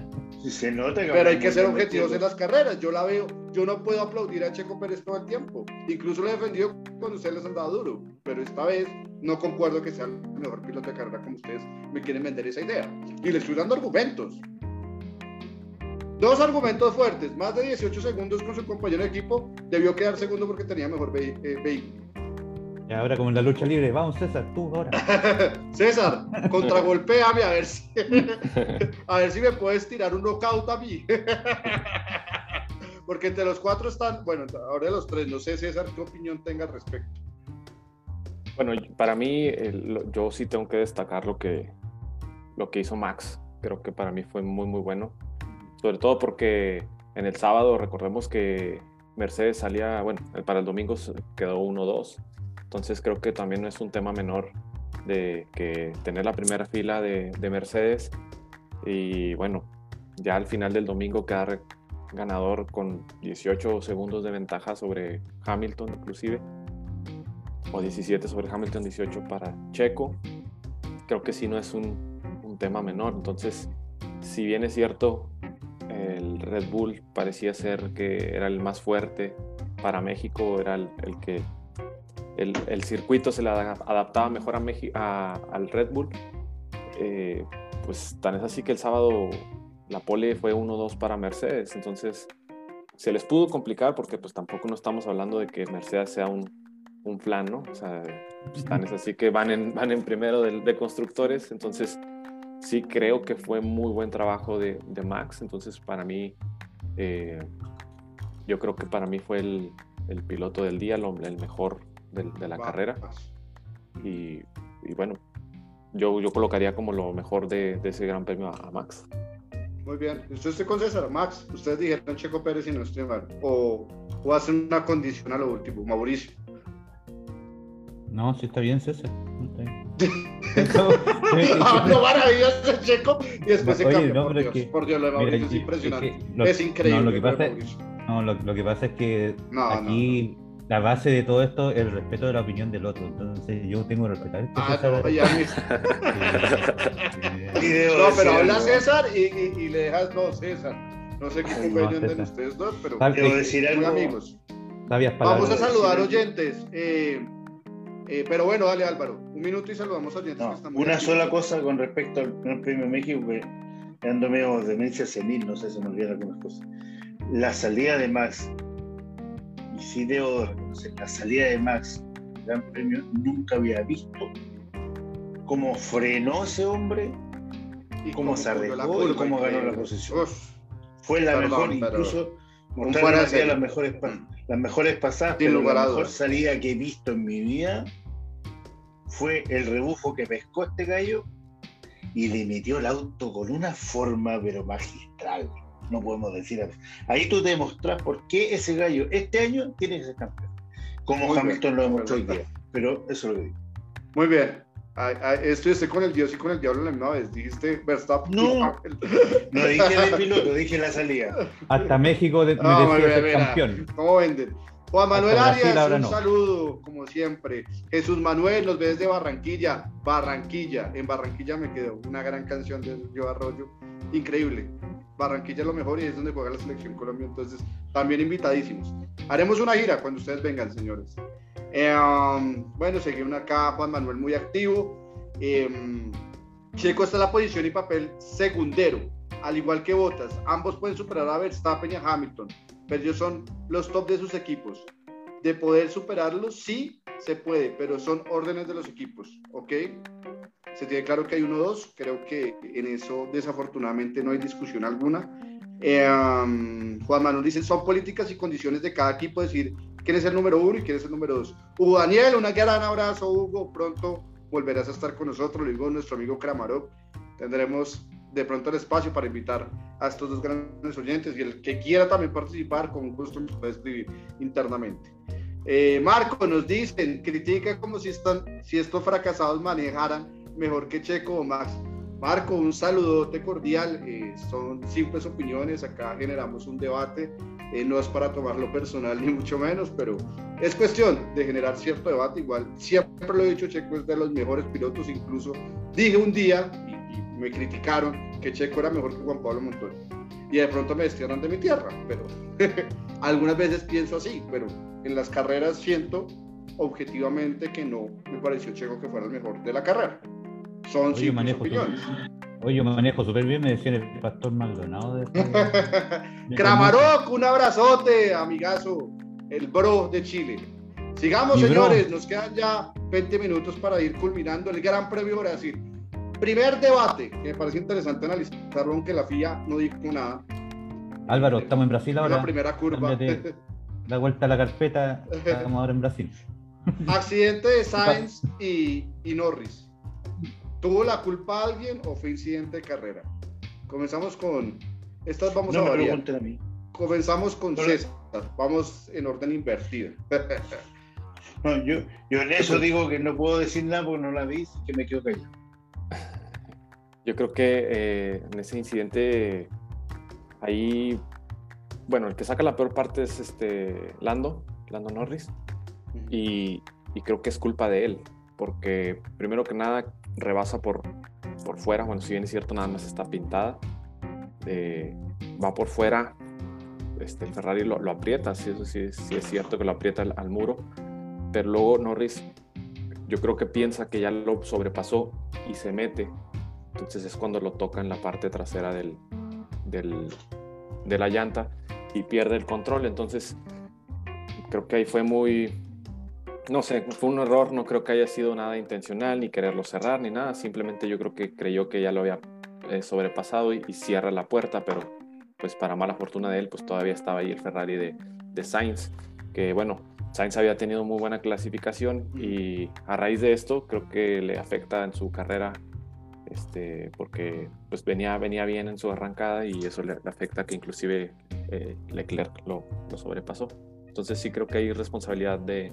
Si se nota Pero hay que ser objetivos en las carreras. Yo la veo. Yo no puedo aplaudir a Checo Pérez todo el tiempo. Incluso lo he defendido cuando ustedes les han dado duro. Pero esta vez no concuerdo que sea el mejor piloto de carrera como ustedes me quieren vender esa idea. Y le estoy dando argumentos. Dos argumentos fuertes. Más de 18 segundos con su compañero de equipo. Debió quedar segundo porque tenía mejor eh, vehículo. Y ahora como en la lucha libre, vamos César, tú ahora. César, contragolpeame a ver si a ver si me puedes tirar un knockout a mí. Porque entre los cuatro están, bueno, ahora los tres, no sé César, qué opinión tenga al respecto. Bueno, para mí, yo sí tengo que destacar lo que, lo que hizo Max. Creo que para mí fue muy, muy bueno. Sobre todo porque en el sábado, recordemos que Mercedes salía, bueno, para el domingo quedó 1-2. Entonces creo que también no es un tema menor de que tener la primera fila de, de Mercedes. Y bueno, ya al final del domingo quedar ganador con 18 segundos de ventaja sobre Hamilton inclusive o 17 sobre Hamilton, 18 para Checo. Creo que sí no es un, un tema menor. Entonces, si bien es cierto, el Red Bull parecía ser que era el más fuerte para México, era el, que el, el, circuito se le adaptaba mejor a a, al Red Bull. Eh, pues tan es así que el sábado la pole fue 1-2 para Mercedes, entonces se les pudo complicar porque pues tampoco no estamos hablando de que Mercedes sea un, un plan, ¿no? O sea, están es así que van en, van en primero de, constructores, entonces sí creo que fue muy buen trabajo de, de Max, entonces para mí, eh, yo creo que para mí fue el, el piloto del día, el mejor de, la carrera. Y, y, bueno, yo, yo colocaría como lo mejor de, ese gran premio a, Max. Muy bien, usted estoy con César, Max, ustedes dijeron Checo Pérez y no estoy mal, o, o hacen una condición a lo último, Mauricio. No, sí está bien, César. No está bien. Hablo maravilloso Checo y después se cambia. No, por, Dios, que, por Dios, lo de Mauricio es impresionante. Es, lo, es increíble. No, lo que pasa, es, no, lo, lo que pasa es que aquí la base de todo esto es el respeto de la opinión del otro. Entonces yo tengo que respetar esto. Ah, no, ya no, pero habla César y, y, le dejas no, César. No sé qué opinión de ustedes dos, pero quiero decir algo. amigos. Vamos a saludar oyentes. Eh, eh, pero bueno, dale Álvaro, un minuto y saludamos a oyentes. una sola cosa con respecto al Gran Premio México, que ando medio demencia senil, no sé, si me olvidan algunas cosas. La salida de Max, y sí debo reconocer, la salida de Max, Gran Premio, nunca había visto cómo frenó ese hombre, y cómo, se arregló y cómo ganó la posición. Fue la mejor, incluso mostraron las mejores, las mejores pasadas, pero la mejor salida que he visto en mi vida fue el rebufo que pescó este gallo y le metió el auto con una forma pero magistral. No podemos decir Ahí tú te demostrás por qué ese gallo este año tiene que ser campeón. Como Hamilton lo demostró hoy día. Pero eso es lo que digo. Muy bien. Estuviste con el Dios y con el diablo la misma vez. Dijiste Verstappen. No, no dije de piloto, dije la salida. Hasta México de, no, ser campeón. ¿Cómo venden? Juan Manuel Arias, un saludo, como siempre. Jesús Manuel, nos ves de Barranquilla. Barranquilla, en Barranquilla me quedó una gran canción de Yo Arroyo. Increíble. Barranquilla es lo mejor y es donde juega la selección Colombia. Entonces, también invitadísimos. Haremos una gira cuando ustedes vengan, señores. Eh, um, bueno, seguimos acá Juan Manuel muy activo. Eh, Checo está en la posición y papel segundero, al igual que Botas. Ambos pueden superar a Verstappen y a Hamilton pero ellos son los top de sus equipos. De poder superarlos, sí se puede, pero son órdenes de los equipos, ¿ok? Se tiene claro que hay uno dos, creo que en eso desafortunadamente no hay discusión alguna. Eh, um, Juan Manuel dice, son políticas y condiciones de cada equipo decir quién es el número uno y quién es el número dos. Hugo Daniel, un gran abrazo, Hugo, pronto volverás a estar con nosotros, lo digo nuestro amigo Kramarov, tendremos de pronto el espacio para invitar a estos dos grandes oyentes y el que quiera también participar, con gusto nos puede escribir internamente. Eh, Marco, nos dicen, critica como si, están, si estos fracasados manejaran mejor que Checo o Max. Marco, un saludote cordial. Eh, son simples opiniones. Acá generamos un debate. Eh, no es para tomarlo personal ni mucho menos, pero es cuestión de generar cierto debate. Igual, siempre lo he dicho, Checo es de los mejores pilotos. Incluso dije un día, me criticaron que Checo era mejor que Juan Pablo Montoya. Y de pronto me destierran de mi tierra, pero algunas veces pienso así, pero en las carreras siento objetivamente que no me pareció Checo que fuera el mejor de la carrera. Son Oye, manejo opiniones. Oye, yo manejo súper bien, me decían el pastor Maldonado. De... Un abrazote, amigazo, el bro de Chile. Sigamos, señores, nos quedan ya 20 minutos para ir culminando el Gran Premio Brasil. Primer debate, que me parece interesante analizarlo, aunque la FIA no dijo nada. Álvaro, estamos en Brasil ahora. La primera curva. La vuelta a la carpeta, estamos ahora en Brasil. Accidente de Sainz y, Norris. ¿Tuvo la culpa alguien o fue incidente de carrera? Comenzamos con. Estas vamos a variar. Comenzamos con César. Vamos en orden invertido. yo, yo en eso digo que no puedo decir nada porque no la vi, que me quedo callado. Yo creo que eh, en ese incidente, ahí, bueno, el que saca la peor parte es este Lando, Lando Norris, y, creo que es culpa de él, porque primero que nada rebasa por, por fuera, bueno, si bien es cierto, nada más está pintada, eh, va por fuera, este, el Ferrari lo, aprieta, sí, eso sí, es cierto que lo aprieta al, al muro, pero luego Norris yo creo que piensa que ya lo sobrepasó y se mete. Entonces es cuando lo toca en la parte trasera del, de la llanta y pierde el control. Entonces creo que ahí fue muy, no sé, fue un error, no creo que haya sido nada intencional, ni quererlo cerrar, ni nada. Simplemente yo creo que creyó que ya lo había eh, sobrepasado y, cierra la puerta, pero pues para mala fortuna de él, pues todavía estaba ahí el Ferrari de, de Sainz, que bueno, Sainz había tenido muy buena clasificación y a raíz de esto creo que le afecta en su carrera este, porque pues venía, venía bien en su arrancada y eso le, afecta que inclusive eh, Leclerc lo, sobrepasó. Entonces sí creo que hay responsabilidad de,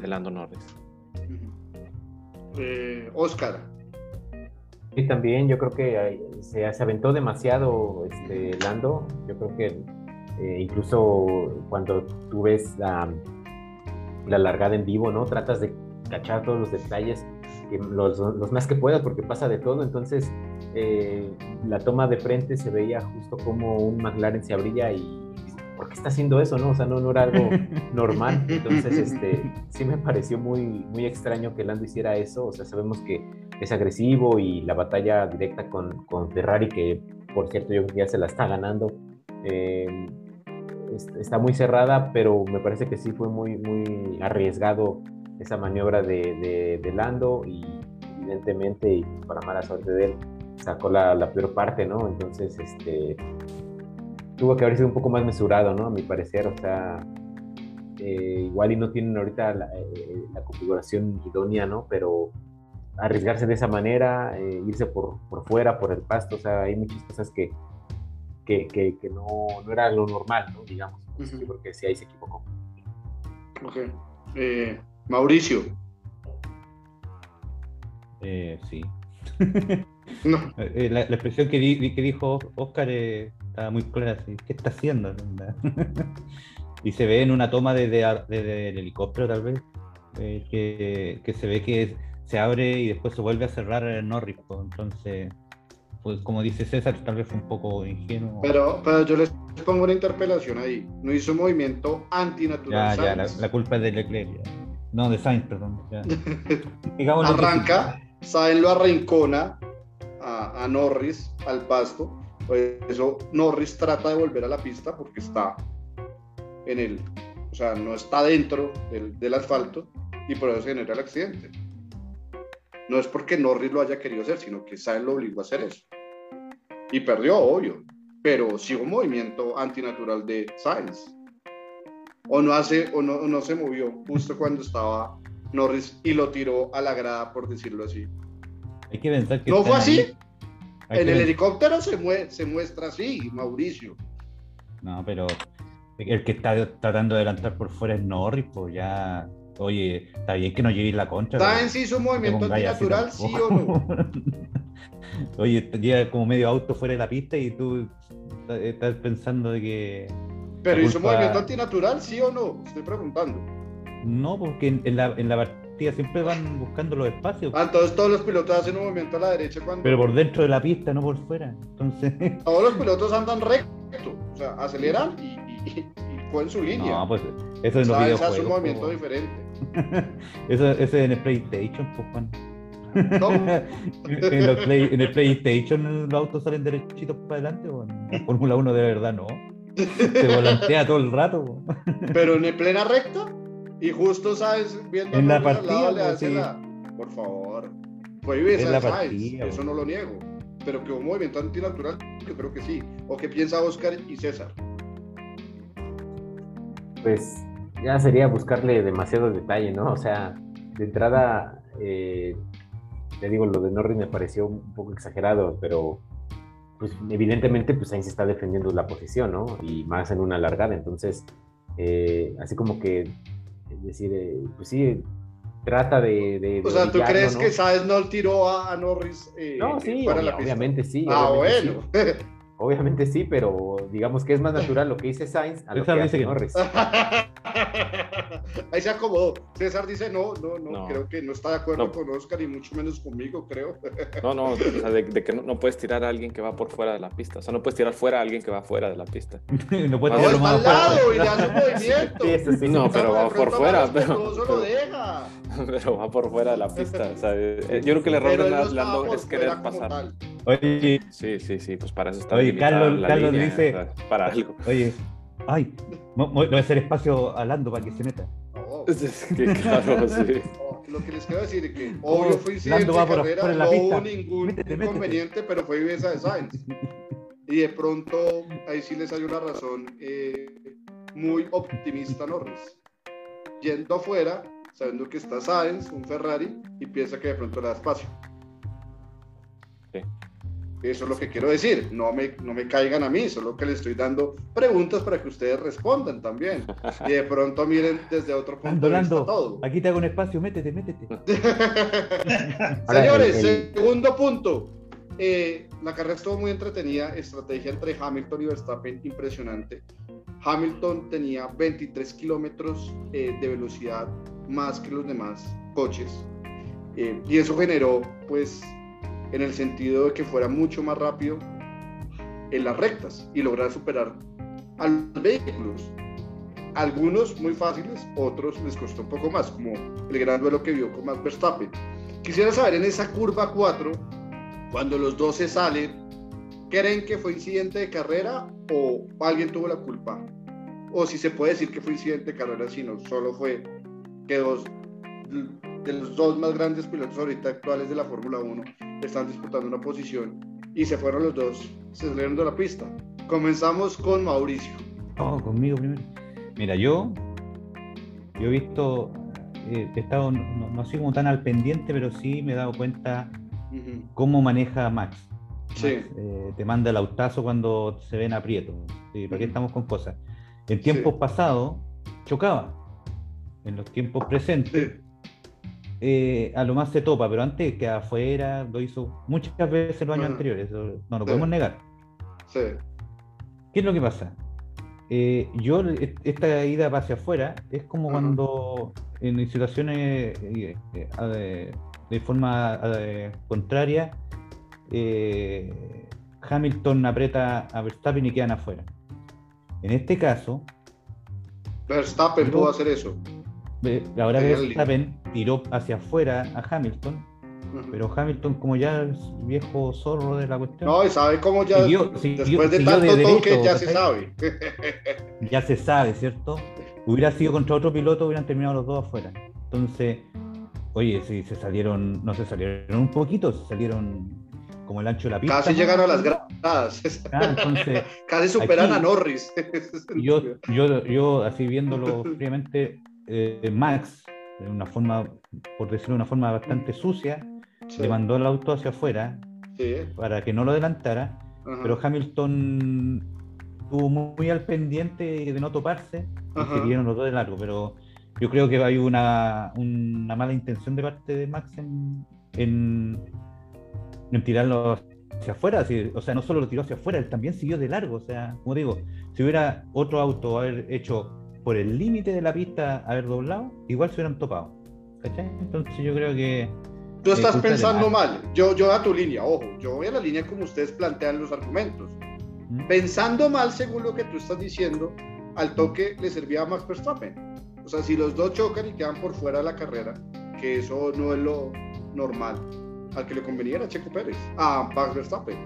de Lando Norris. Eh, Oscar. Sí, también yo creo que se, aventó demasiado este, Lando. Yo creo que eh, incluso cuando tú ves la largada en vivo, ¿no? Tratas de cachar todos los detalles, los, más que puedas, porque pasa de todo. Entonces, eh, la toma de frente se veía justo como un McLaren se abría y ¿por qué está haciendo eso? No, o sea, no, no era algo normal. Entonces, este, sí me pareció muy, muy extraño que Lando hiciera eso. O sea, sabemos que es agresivo y la batalla directa con, con Ferrari, que por cierto yo creo que ya se la está ganando, eh, está muy cerrada, pero me parece que sí fue muy, muy arriesgado esa maniobra de, de, Lando y evidentemente, y para mala suerte de él, sacó la, la, peor parte, ¿no? Entonces, este, tuvo que haber sido un poco más mesurado, ¿no? A mi parecer, o sea, eh, igual y no tienen ahorita la, eh, la, configuración idónea, ¿no? Pero arriesgarse de esa manera, eh, irse por, por, fuera, por el pasto, o sea, hay muchas cosas que, que, que, que no, no, era lo normal, ¿no? Digamos, yo creo que sí ahí se equivocó. Ok. Mauricio. sí. no. la, expresión que, que dijo Oscar estaba muy clara, ¿qué está haciendo? y se ve en una toma desde, desde el helicóptero tal vez, eh, que, que, se ve que se abre y después se vuelve a cerrar el Norris, entonces, pues como dice César, tal vez fue un poco ingenuo. Pero, pero yo les pongo una interpelación ahí, no hizo un movimiento antinatural. Ya, ya, la, culpa es de Leclerc, no, de Sainz, perdón. Arranca, Sainz lo arrincona a, a Norris al pasto pues eso Norris trata de volver a la pista porque está en el, o sea, no está dentro del, del asfalto y por eso se genera el accidente. No es porque Norris lo haya querido hacer, sino que Sainz lo obligó a hacer eso. Y perdió, obvio, pero sí un movimiento antinatural de Sainz. O no, hace, o no, no se movió justo cuando estaba Norris y lo tiró a la grada, por decirlo así. Hay que pensar que. ¿No fue así? En el helicóptero se, se muestra así, Mauricio. No, pero el que está tratando de adelantar por fuera es Norris, pues ya. Oye, está bien que no llegue la contra. ¿Está en sí su movimiento antinatural, sí o no? Oye, llega como medio auto fuera de la pista y tú estás pensando de que. Pero ¿y su movimiento antinatural, sí o no? Estoy preguntando. No, porque en, la, en la siempre van buscando los espacios. Ah, entonces todos los pilotos hacen un movimiento a la derecha cuando. Pero por dentro de la pista, no por fuera. Entonces. Todos los pilotos andan recto, o sea, aceleran y, y, y su línea. No, pues eso los videojuegos. hace un movimiento diferente. eso, eso es en el PlayStation, pues Juan. ¿No? en, en, el PlayStation los autos salen derechitos para adelante, o en Fórmula 1 de verdad no. Se volantea todo el rato. Pero en plena recta. Y justo, ¿sabes? Viendo en la partida, pues, Por favor. Fue Ibiza, ¿sabes? Eso no lo niego. Pero que un movimiento antinatural, yo creo que sí. ¿O qué piensa Oscar y César? Pues ya sería buscarle demasiado detalle, ¿no? O sea, de entrada, eh, te digo, lo de Norris me pareció un poco exagerado, pero pues evidentemente pues ahí se está defendiendo la posición, ¿no? Y más en una largada, entonces, eh, así como que es decir, eh, pues sí, trata de... o sea, ¿tú crees que Sainz no tiró a, Norris eh, no, sí, para la obviamente sí. Ah, bueno. Obviamente sí, pero digamos que es más natural lo que dice Sainz a lo que hace Norris. Ahí se acomodó. César dice no, no, no, creo que no está de acuerdo con Oscar y mucho menos conmigo, creo. no, no, o sea, de, que no, puedes tirar a alguien que va por fuera de la pista. O sea, no puedes tirar fuera a alguien que va fuera de la pista. no puedes no, al lado y le hace un movimiento. Sí, sí, no, pero va por fuera. Pero... Solo deja. pero va por fuera de la pista. O sea, eh, yo creo que el error de Lando es querer pasar. Oye, sí, sí, sí, pues para eso está. Oye, Carlos, Carlos dice. para algo. Oye, ay, no, voy a hacer espacio a Lando para que se meta. Oh. Es que, claro, sí. Oh, lo que les quiero decir es que obvio fue incidente de carrera, no hubo ningún métete, inconveniente, métete. pero fue viveza de Sainz. y de pronto, ahí sí les hay una razón eh, muy optimista Norris. Yendo afuera, sabiendo que está Sainz, un Ferrari, y piensa que de pronto le da espacio. Sí. Eso es lo que quiero decir. No me, no me caigan a mí, solo que les estoy dando preguntas para que ustedes respondan también. Y de pronto miren desde otro punto de vista todo. Aquí te hago un espacio, métete, métete. Señores, segundo punto. eh, la carrera estuvo muy entretenida, estrategia entre Hamilton y Verstappen impresionante. Hamilton tenía 23 kilómetros eh, de velocidad más que los demás coches eh, y eso generó pues en el sentido de que fuera mucho más rápido en las rectas y lograr superar a los vehículos. Algunos muy fáciles, otros les costó un poco más, como el gran duelo que vio con Max Verstappen. Quisiera saber en esa curva 4, cuando los dos se salen, ¿creen que fue incidente de carrera o alguien tuvo la culpa? O si se puede decir que fue incidente de carrera, si no solo fue que dos de los dos más grandes pilotos ahorita actuales de la Fórmula 1 están disputando una posición y se fueron los dos, se salieron de la pista. Comenzamos con Mauricio. Oh, conmigo primero. Mira, yo, yo he visto, eh, he estado, no, no sido como tan al pendiente, pero sí me he dado cuenta cómo maneja Max. sí. Eh, te manda el autazo cuando se ven aprietos. ¿sí? ¿Para qué estamos con cosas? En tiempos pasados chocaba. En los tiempos presentes eh, a lo más se topa, pero antes que afuera lo hizo muchas veces los años anteriores, no lo podemos negar. Sí. ¿Qué es lo que pasa? Eh, yo, esta ida hacia afuera es como cuando en situaciones eh, de, forma contraria, Hamilton aprieta a Verstappen y quedan afuera. En este caso, Verstappen pudo hacer eso. Ahora Verstappen tiró hacia afuera a Hamilton, pero Hamilton, como ya es viejo zorro de la cuestión. No, y sabe cómo ya. después de tanto toque, ya se sabe. ya se sabe, ¿cierto? Hubiera sido contra otro piloto, hubieran terminado los dos afuera. Entonces, oye, si se salieron, no se salieron un poquito, se salieron como el ancho de la pista. Casi llegaron a las gradas. Ah, entonces, Casi superan a Norris. yo, yo, yo, así viéndolo fríamente, eh, Max, de una forma, por decirlo de una forma bastante sucia, le mandó el auto hacia afuera para que no lo adelantara, pero Hamilton estuvo muy, al pendiente de no toparse y se dieron los dos de largo, pero yo creo que hay una, una mala intención de parte de Max en, en, tirarlo hacia afuera, o sea, no solo lo tiró hacia afuera, él también siguió de largo, o sea, como digo, si hubiera otro auto haber hecho por el límite de la pista haber doblado, igual se hubieran topado. ¿Cachai? Entonces yo creo que... Tú estás pensando mal. Yo, yo a tu línea, ojo, yo voy a la línea como ustedes plantean los argumentos. Pensando mal, según lo que tú estás diciendo, al toque le servía a Max Verstappen. O sea, si los dos chocan y quedan por fuera de la carrera, que eso no es lo normal, al que le convenía era Checo Pérez, a Max Verstappen.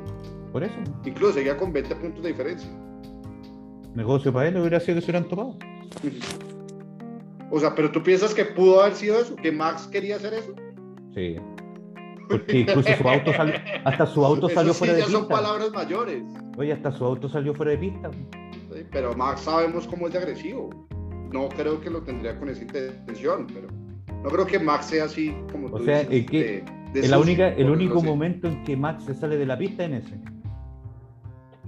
Por eso. Incluso seguía con 20 puntos de diferencia. Negocio para él hubiera sido que se hubieran topado. O sea, pero tú piensas que pudo haber sido eso, que Max quería hacer eso. Sí. Porque incluso su auto salió, hasta su auto salió fuera de pista. son palabras mayores. Oye, hasta su auto salió fuera de pista. pero Max sabemos cómo es de agresivo. No creo que lo tendría con esa intención, pero no creo que Max sea así como o sea, que la única, el único momento en que Max se sale de la pista en ese.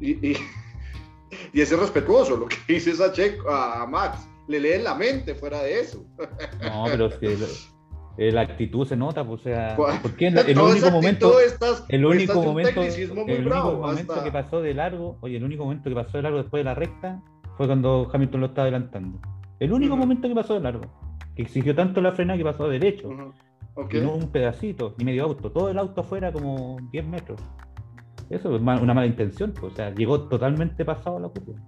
y, y ese es respetuoso, lo que dices a, Checo, a Max, le leen la mente fuera de eso. No, pero es que la, actitud se nota, pues, o sea, porque en, el único momento, el único momento, el único momento que pasó de largo, oye, el único momento que pasó de largo después de la recta fue cuando Hamilton lo estaba adelantando. El único momento que pasó de largo, que exigió tanto la frena que pasó derecho. Y no un pedacito, ni medio auto, todo el auto afuera como 10 metros. Eso es una mala intención, pues, o sea, llegó totalmente pasado a la curva.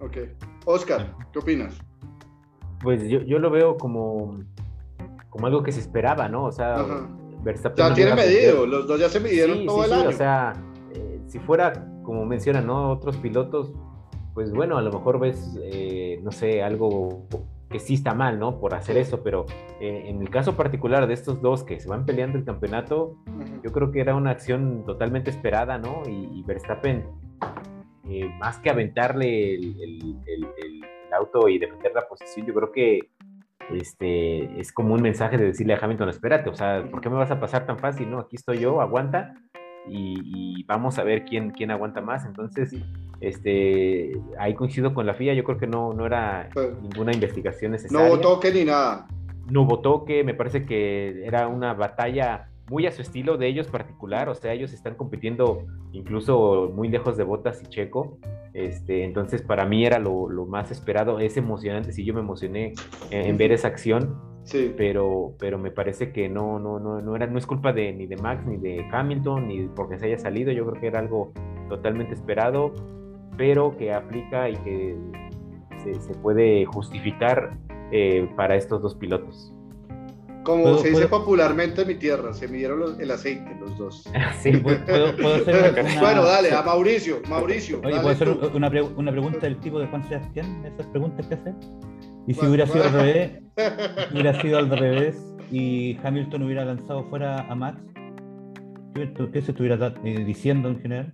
Ok. Oscar, ¿qué opinas? Pues yo, yo lo veo como, como algo que se esperaba, ¿no? O sea, Verstappen. Ya tiene medido, los dos ya se midieron todo el año. O sea, eh, si fuera, como mencionan, ¿no? Otros pilotos, pues bueno, a lo mejor ves, eh, no sé, algo que sí está mal, ¿no? Por hacer eso, pero eh, en el caso particular de estos dos que se van peleando el campeonato, yo creo que era una acción totalmente esperada, ¿no? Y, Verstappen, eh, más que aventarle el, auto y defender la posición, yo creo que este, es como un mensaje de decirle a Hamilton, espérate, o sea, ¿por qué me vas a pasar tan fácil? No, aquí estoy yo, aguanta y, vamos a ver quién, quién aguanta más. Entonces, este, ahí coincido con la FIA, yo creo que no, no era ninguna investigación necesaria. No hubo toque ni nada. No hubo toque, me parece que era una batalla muy a su estilo de ellos particular, o sea, ellos están compitiendo incluso muy lejos de Botas y Checo, este, entonces para mí era lo, más esperado, es emocionante, sí yo me emocioné en, ver esa acción, sí. pero, pero me parece que no, no, no, no, era, no es culpa de, ni de Max ni de Hamilton, ni porque se haya salido, yo creo que era algo totalmente esperado, pero que aplica y que se, puede justificar eh, para estos dos pilotos. Como se dice popularmente en mi tierra, se midieron el aceite los dos. sí, puedo, hacer una... Bueno, dale, a Mauricio, Mauricio. Oye, ¿puedo hacer una, una, pregunta del tipo de Juan Sebastián? Esas preguntas que hace. Y si hubiera sido al revés, hubiera sido al revés y Hamilton hubiera lanzado fuera a Max, ¿qué se estuviera eh, diciendo en general?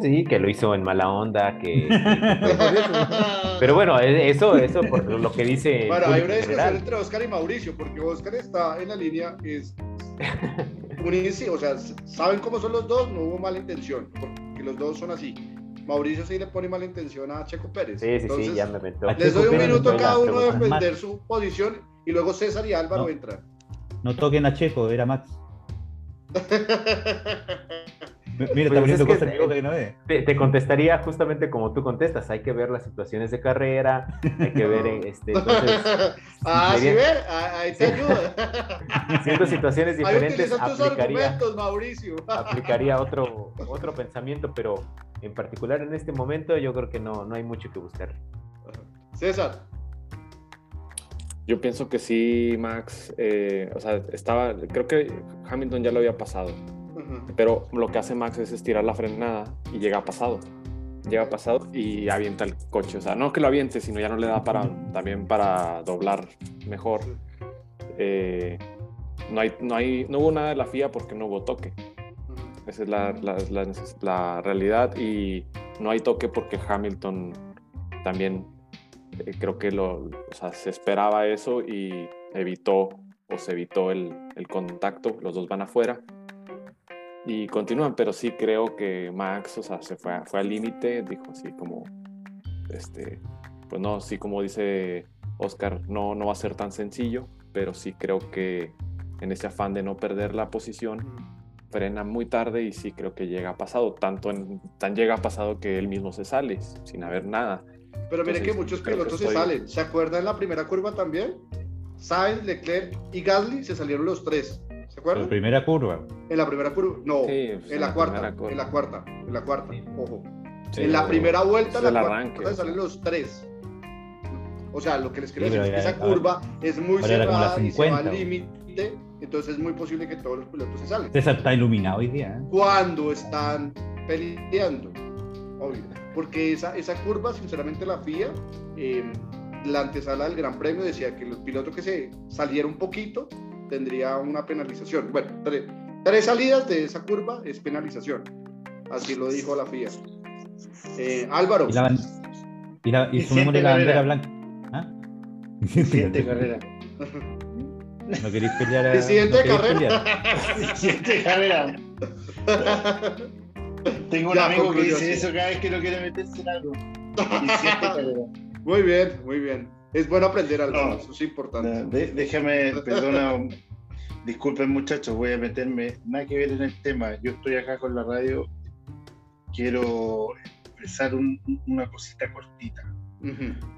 Sí, que lo hizo en mala onda, que... Pero bueno, e, eso, eso por lo que dice... Bueno, hay una discusión entre Oscar y Mauricio, porque Oscar está en la línea, es... o sea, saben cómo son los dos, no hubo mala intención, porque los dos son así. Mauricio sí le pone mala intención a Checo Pérez. Sí, sí, sí, ya me meto. Les doy un minuto a cada uno de defender su posición y luego César y Álvaro entran. No toquen a Checo, era Max. Mira, pues que, no es. Te, contestaría justamente como tú contestas. Hay que ver las situaciones de carrera, hay que ver este. Entonces, ah, sí, ve, ah, ahí te ayuda. Siendo situaciones diferentes, aplicaría, Mauricio. aplicaría otro, otro pensamiento, pero en particular en este momento yo creo que no, no hay mucho que buscar. César. Yo pienso que sí, Max. Eh, o sea, estaba. Creo que Hamilton ya lo había pasado pero lo que hace Max es estirar la frenada y llega pasado. Llega pasado y avienta el coche. O sea, no que lo aviente, sino ya no le da para también para doblar mejor. Eh, no, hay, no, hay, no hubo nada de la FIA porque no hubo toque. Esa es la, la, la, realidad. Y no hay toque porque Hamilton también eh, creo que lo, se esperaba eso y evitó o se evitó el, el contacto. Los dos van afuera y continúan, pero sí creo que Max, o sea, se fue, fue al límite, dijo así como, este, pues no, sí como dice Oscar, no, no va a ser tan sencillo, pero sí creo que en ese afán de no perder la posición, frena muy tarde y sí creo que llega pasado, tanto en, tan llega pasado que él mismo se sale sin haber nada. Pero mire que muchos pilotos se salen, ¿se acuerdan en la primera curva también? Sainz, Leclerc y Gasly se salieron los tres. ¿Se acuerdan? En la primera curva. En la primera curva, no, en, la cuarta, en la cuarta, en la cuarta, ojo. en la primera vuelta, en la cuarta salen los tres. O sea, lo que les quiero decir es que esa curva es muy cerrada y se va al límite, entonces es muy posible que todos los pilotos se salgan. César está iluminado hoy día. ¿eh? Cuando están peleando, obvio. Porque esa, esa curva, sinceramente, la FIA, eh, la antesala del Gran Premio decía que los pilotos que se salieron un poquito tendría una penalización. Bueno, tres, salidas de esa curva es penalización. Así lo dijo la FIA. Eh, Álvaro. Y, la, y, la, y la bandera blanca. ¿Ah? Siguiente carrera. No queréis pelear a. Siguiente carrera. Siguiente carrera. Tengo un amigo que dice eso cada vez que no quiere meterse en algo. Muy bien, muy bien. Es bueno aprender algo, eso es importante. déjame, perdona, disculpen muchachos, voy a meterme, nada que ver en el tema. Yo estoy acá con la radio, quiero expresar una cosita cortita.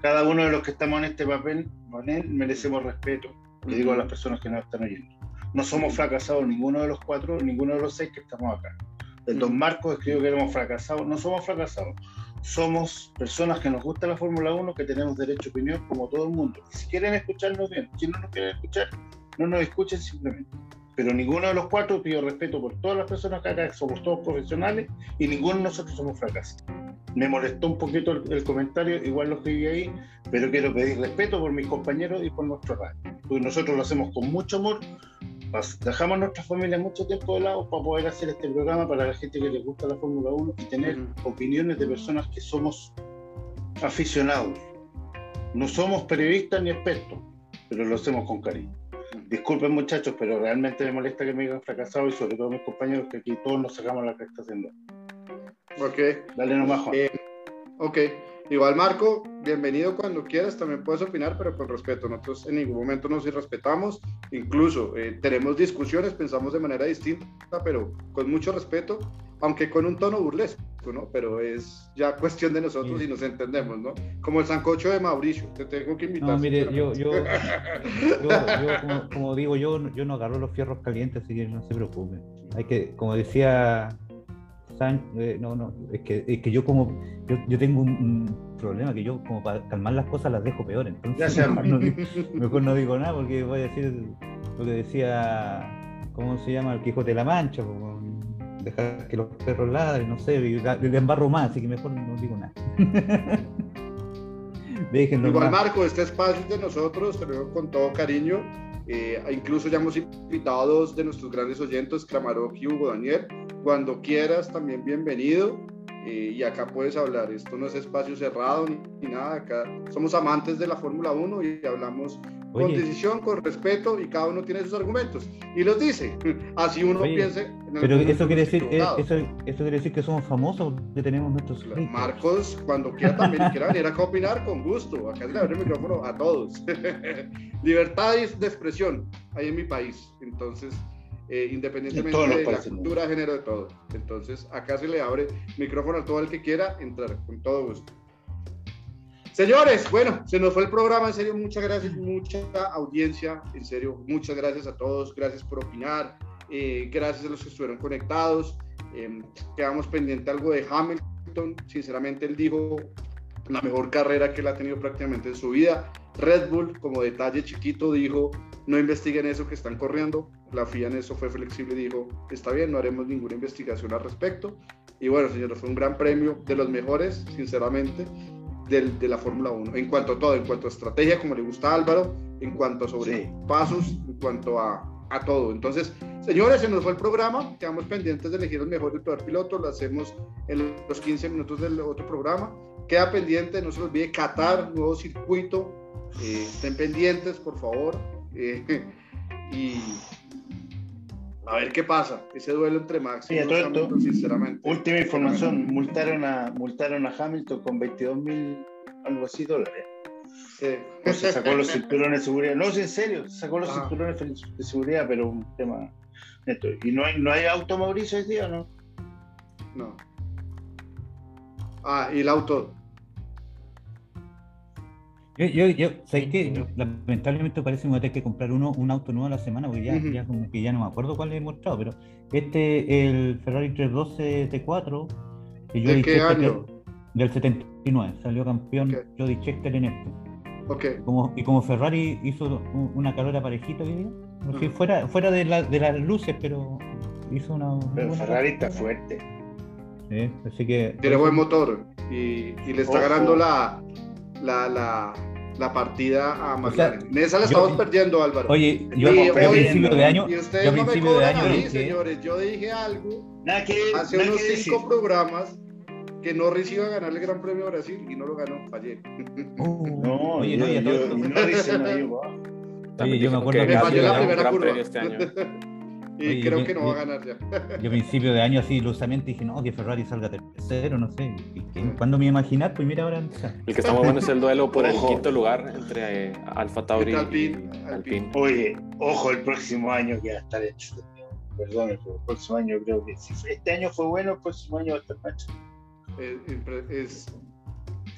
Cada uno de los que estamos en este papel, merecemos respeto. Le digo a las personas que nos están oyendo. No somos fracasados ninguno de los cuatro, ninguno de los seis que estamos acá. El Don Marcos escribió que éramos fracasados. No somos fracasados somos personas que nos gusta la Fórmula 1, que tenemos derecho a opinión como todo el mundo. si quieren escucharnos bien, si no nos quieren escuchar, no nos escuchen simplemente. Pero ninguno de los cuatro pido respeto por todas las personas que acá somos todos profesionales y ninguno de nosotros somos fracasos. Me molestó un poquito el, comentario, igual lo escribí ahí, pero quiero pedir respeto por mis compañeros y por nuestro radio. Porque nosotros lo hacemos con mucho amor, dejamos a nuestra familia mucho tiempo de lado para poder hacer este programa para la gente que les gusta la Fórmula 1 y tener opiniones de personas que somos aficionados. No somos periodistas ni expertos, pero lo hacemos con cariño. Disculpen muchachos, pero realmente me molesta que me digan fracasado y sobre todo mis compañeros que aquí todos nos sacamos la que está haciendo. Ok. Dale nomás, Juan. Eh, ok. Igual, Marco, bienvenido cuando quieras, también puedes opinar, pero con respeto. Nosotros en ningún momento nos irrespetamos, incluso eh, tenemos discusiones, pensamos de manera distinta, pero con mucho respeto, aunque con un tono burlesco, ¿no? Pero es ya cuestión de nosotros y nos entendemos, ¿no? Como el sancocho de Mauricio, te tengo que invitar. No, mire, yo, yo, yo, como, digo, yo, yo no agarro los fierros calientes, así que no se preocupe. Hay que, como decía eh, no, no, es que, es que yo como, yo, tengo un, problema que yo como para calmar las cosas las dejo peor, entonces mejor no, mejor no, digo nada porque voy a decir lo que decía, ¿cómo se llama? El Quijote de la Mancha, dejar que los perros ladren, no sé, le embarro más, así que mejor no digo nada. Igual Marco, este espacio es de nosotros, te lo digo con todo cariño. Eh, incluso ya hemos invitado a dos de nuestros grandes oyentes, Clamarok y Hugo Daniel. Cuando quieras, también bienvenido. Eh, y acá puedes hablar. Esto no es espacio cerrado ni, nada. Acá somos amantes de la Fórmula 1 y hablamos con decisión, con respeto y cada uno tiene sus argumentos. Y los dice. Así uno piense. pero eso quiere, decir, eh, eso, eso, quiere decir que somos famosos, que tenemos nuestros. Marcos, cuando quiera también quiera venir a opinar, con gusto. Acá le abre el micrófono a todos. Libertad de expresión ahí en mi país. Entonces. Eh, independientemente de la cultura, género, de todo. Entonces, acá se le abre micrófono a todo el que quiera entrar, con todo gusto. Señores, bueno, se nos fue el programa, en serio, muchas gracias, mucha audiencia, en serio, muchas gracias a todos, gracias por opinar, eh, gracias a los que estuvieron conectados, eh, quedamos pendiente algo de Hamilton, sinceramente él dijo la mejor carrera que él ha tenido prácticamente en su vida, Red Bull como detalle chiquito dijo, no investiguen eso que están corriendo, la FIA en eso fue flexible y dijo, está bien, no haremos ninguna investigación al respecto. Y bueno, señores, fue un gran premio de los mejores, sinceramente, del, de la Fórmula 1. En cuanto a todo, en cuanto a estrategia, como le gusta a Álvaro, en cuanto a sobre pasos, en cuanto a, a, todo. Entonces, señores, se nos fue el programa, quedamos pendientes de elegir el mejor y el peor piloto, lo hacemos en los 15 minutos del otro programa. Queda pendiente, no se olvide Qatar, nuevo circuito. Eh, estén pendientes, por favor. Eh, y a ver qué pasa. Ese duelo entre Max y Hamilton, sinceramente. Última información: multaron a, multaron a Hamilton con 22 mil, algo así, dólares. Sí. se sacó los cinturones de seguridad. No, en serio, sacó los ah. cinturones de seguridad, pero un tema neto. ¿Y no hay, no hay auto Mauricio hoy día, no? No. Ah, y el auto. Yo, yo, yo ¿sabes qué? Lamentablemente parece que voy a tener que comprar uno, un auto nuevo a la semana, porque ya, ya, como que ya no me acuerdo cuál he mostrado, pero este, el Ferrari 312 T4, que yo ¿De qué año? del 79, salió campeón okay. Jody Scheckter en este. Okay. Como, y como Ferrari hizo una carrera parejita hoy día, fuera, fuera de, la, de, las luces, pero hizo una. Pero Ferrari está fuerte. Sí, así que. Tiene buen motor y, y le está ganando la la, la, la partida a McLaren. en esa la estamos perdiendo, Álvaro. Oye, yo a principio de año. Y ustedes no me cobran a mí, señores. Yo dije algo hace unos cinco programas que Norris iba a ganar el Gran Premio de Brasil y no lo ganó, fallé. Uh, no, oye, no, yo, yo, yo, Norris se lo Oye, yo me acuerdo que, me falló la primera curva. Este año. Y creo que no va a ganar ya. Yo a principio de año así ilusamente dije, no, que Ferrari salga tercero, no sé. ¿Cuándo me imaginar? Pues mira ahora. El que está muy bueno es el duelo por el quinto lugar entre eh, Alfa Tauri y Alpine. Oye, ojo el próximo año que va a estar hecho. Perdón, el próximo año creo que si este año fue bueno, el próximo año va a estar. Es,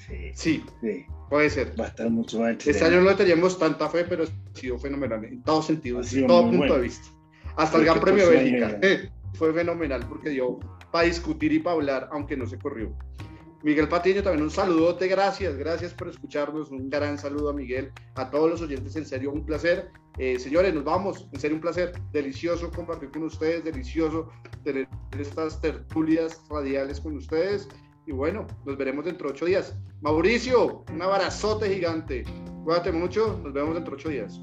sí, sí, sí, puede ser. Va a estar mucho más Este año no teníamos tanta fe, pero ha sido fenomenal en todos sentidos, en todo punto de vista hasta el Gran Premio de Bélgica. Fue fenomenal porque dio para discutir y para hablar, aunque no se corrió. Miguel Patiño, también un saludote, gracias, gracias por escucharnos, un gran saludo a Miguel, a todos los oyentes, en serio, un placer. Eh, señores, nos vamos, en serio, un placer, delicioso compartir con ustedes, delicioso tener estas tertulias radiales con ustedes. Y bueno, nos veremos dentro de ocho días. Mauricio, un abrazote gigante. Cuídate mucho, nos vemos dentro de ocho días.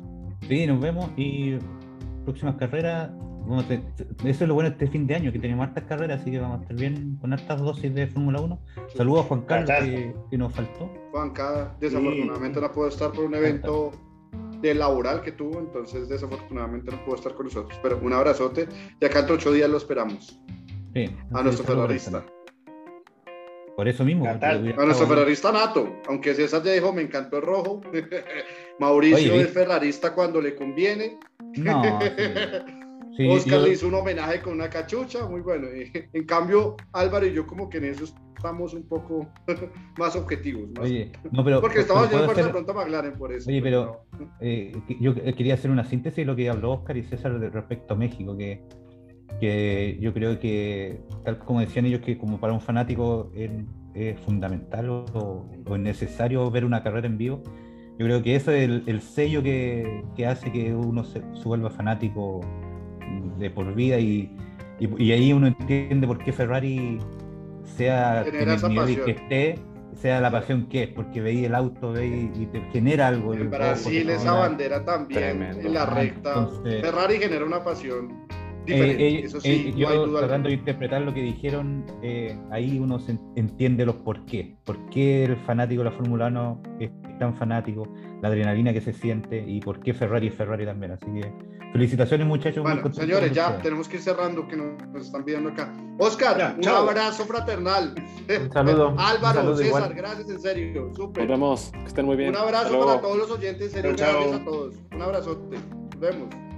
Sí, nos vemos y próximas carreras. eso es lo bueno de este fin de año, que tenemos hartas carreras, así que vamos a estar bien con hartas dosis de Fórmula 1. Saludos a Juan Carlos, que, nos faltó. Juan Carlos, desafortunadamente no pudo estar por un evento de laboral que tuvo, entonces desafortunadamente no pudo estar con nosotros. Pero un abrazote y acá entre ocho días lo esperamos. a nuestro terrorista. Por eso mismo. A nuestro ferrarista nato, aunque César ya dijo, me encantó el rojo. Mauricio es ferrarista cuando le conviene. No, Oscar le hizo un homenaje con una cachucha, muy bueno. En cambio, Álvaro y yo como que en eso estamos un poco más objetivos. Oye, no, pero, Porque estamos haciendo fuerza pronto a McLaren por eso. Oye, pero eh, yo quería hacer una síntesis de lo que habló Oscar y César respecto a México, que, que yo creo que, tal como decían ellos, que como para un fanático es, fundamental o, es necesario ver una carrera en vivo. Yo creo que eso es el, sello que, que, hace que uno se, vuelva fanático de por vida y, y, ahí uno entiende por qué Ferrari sea en el nivel que esté, sea la pasión que es, porque veis el auto veis y te genera algo. En Brasil esa bandera también, en la recta. Ferrari genera una pasión. Diferente, eh, eh, eso sí, eh, yo tratando de interpretar lo que dijeron, ahí uno se entiende los por qué. ¿Por qué el fanático de la Fórmula 1 es tan fanático? La adrenalina que se siente y por qué Ferrari es Ferrari también. Así que Felicitaciones, muchachos. Bueno, señores, ya tenemos que ir cerrando, que nos están viendo acá. Oscar, un abrazo fraternal. Un saludo. Álvaro, César, gracias en serio. Súper. Nos vemos, que estén muy bien. Un abrazo para todos los oyentes, en serio, gracias a todos. Un abrazote. Nos vemos.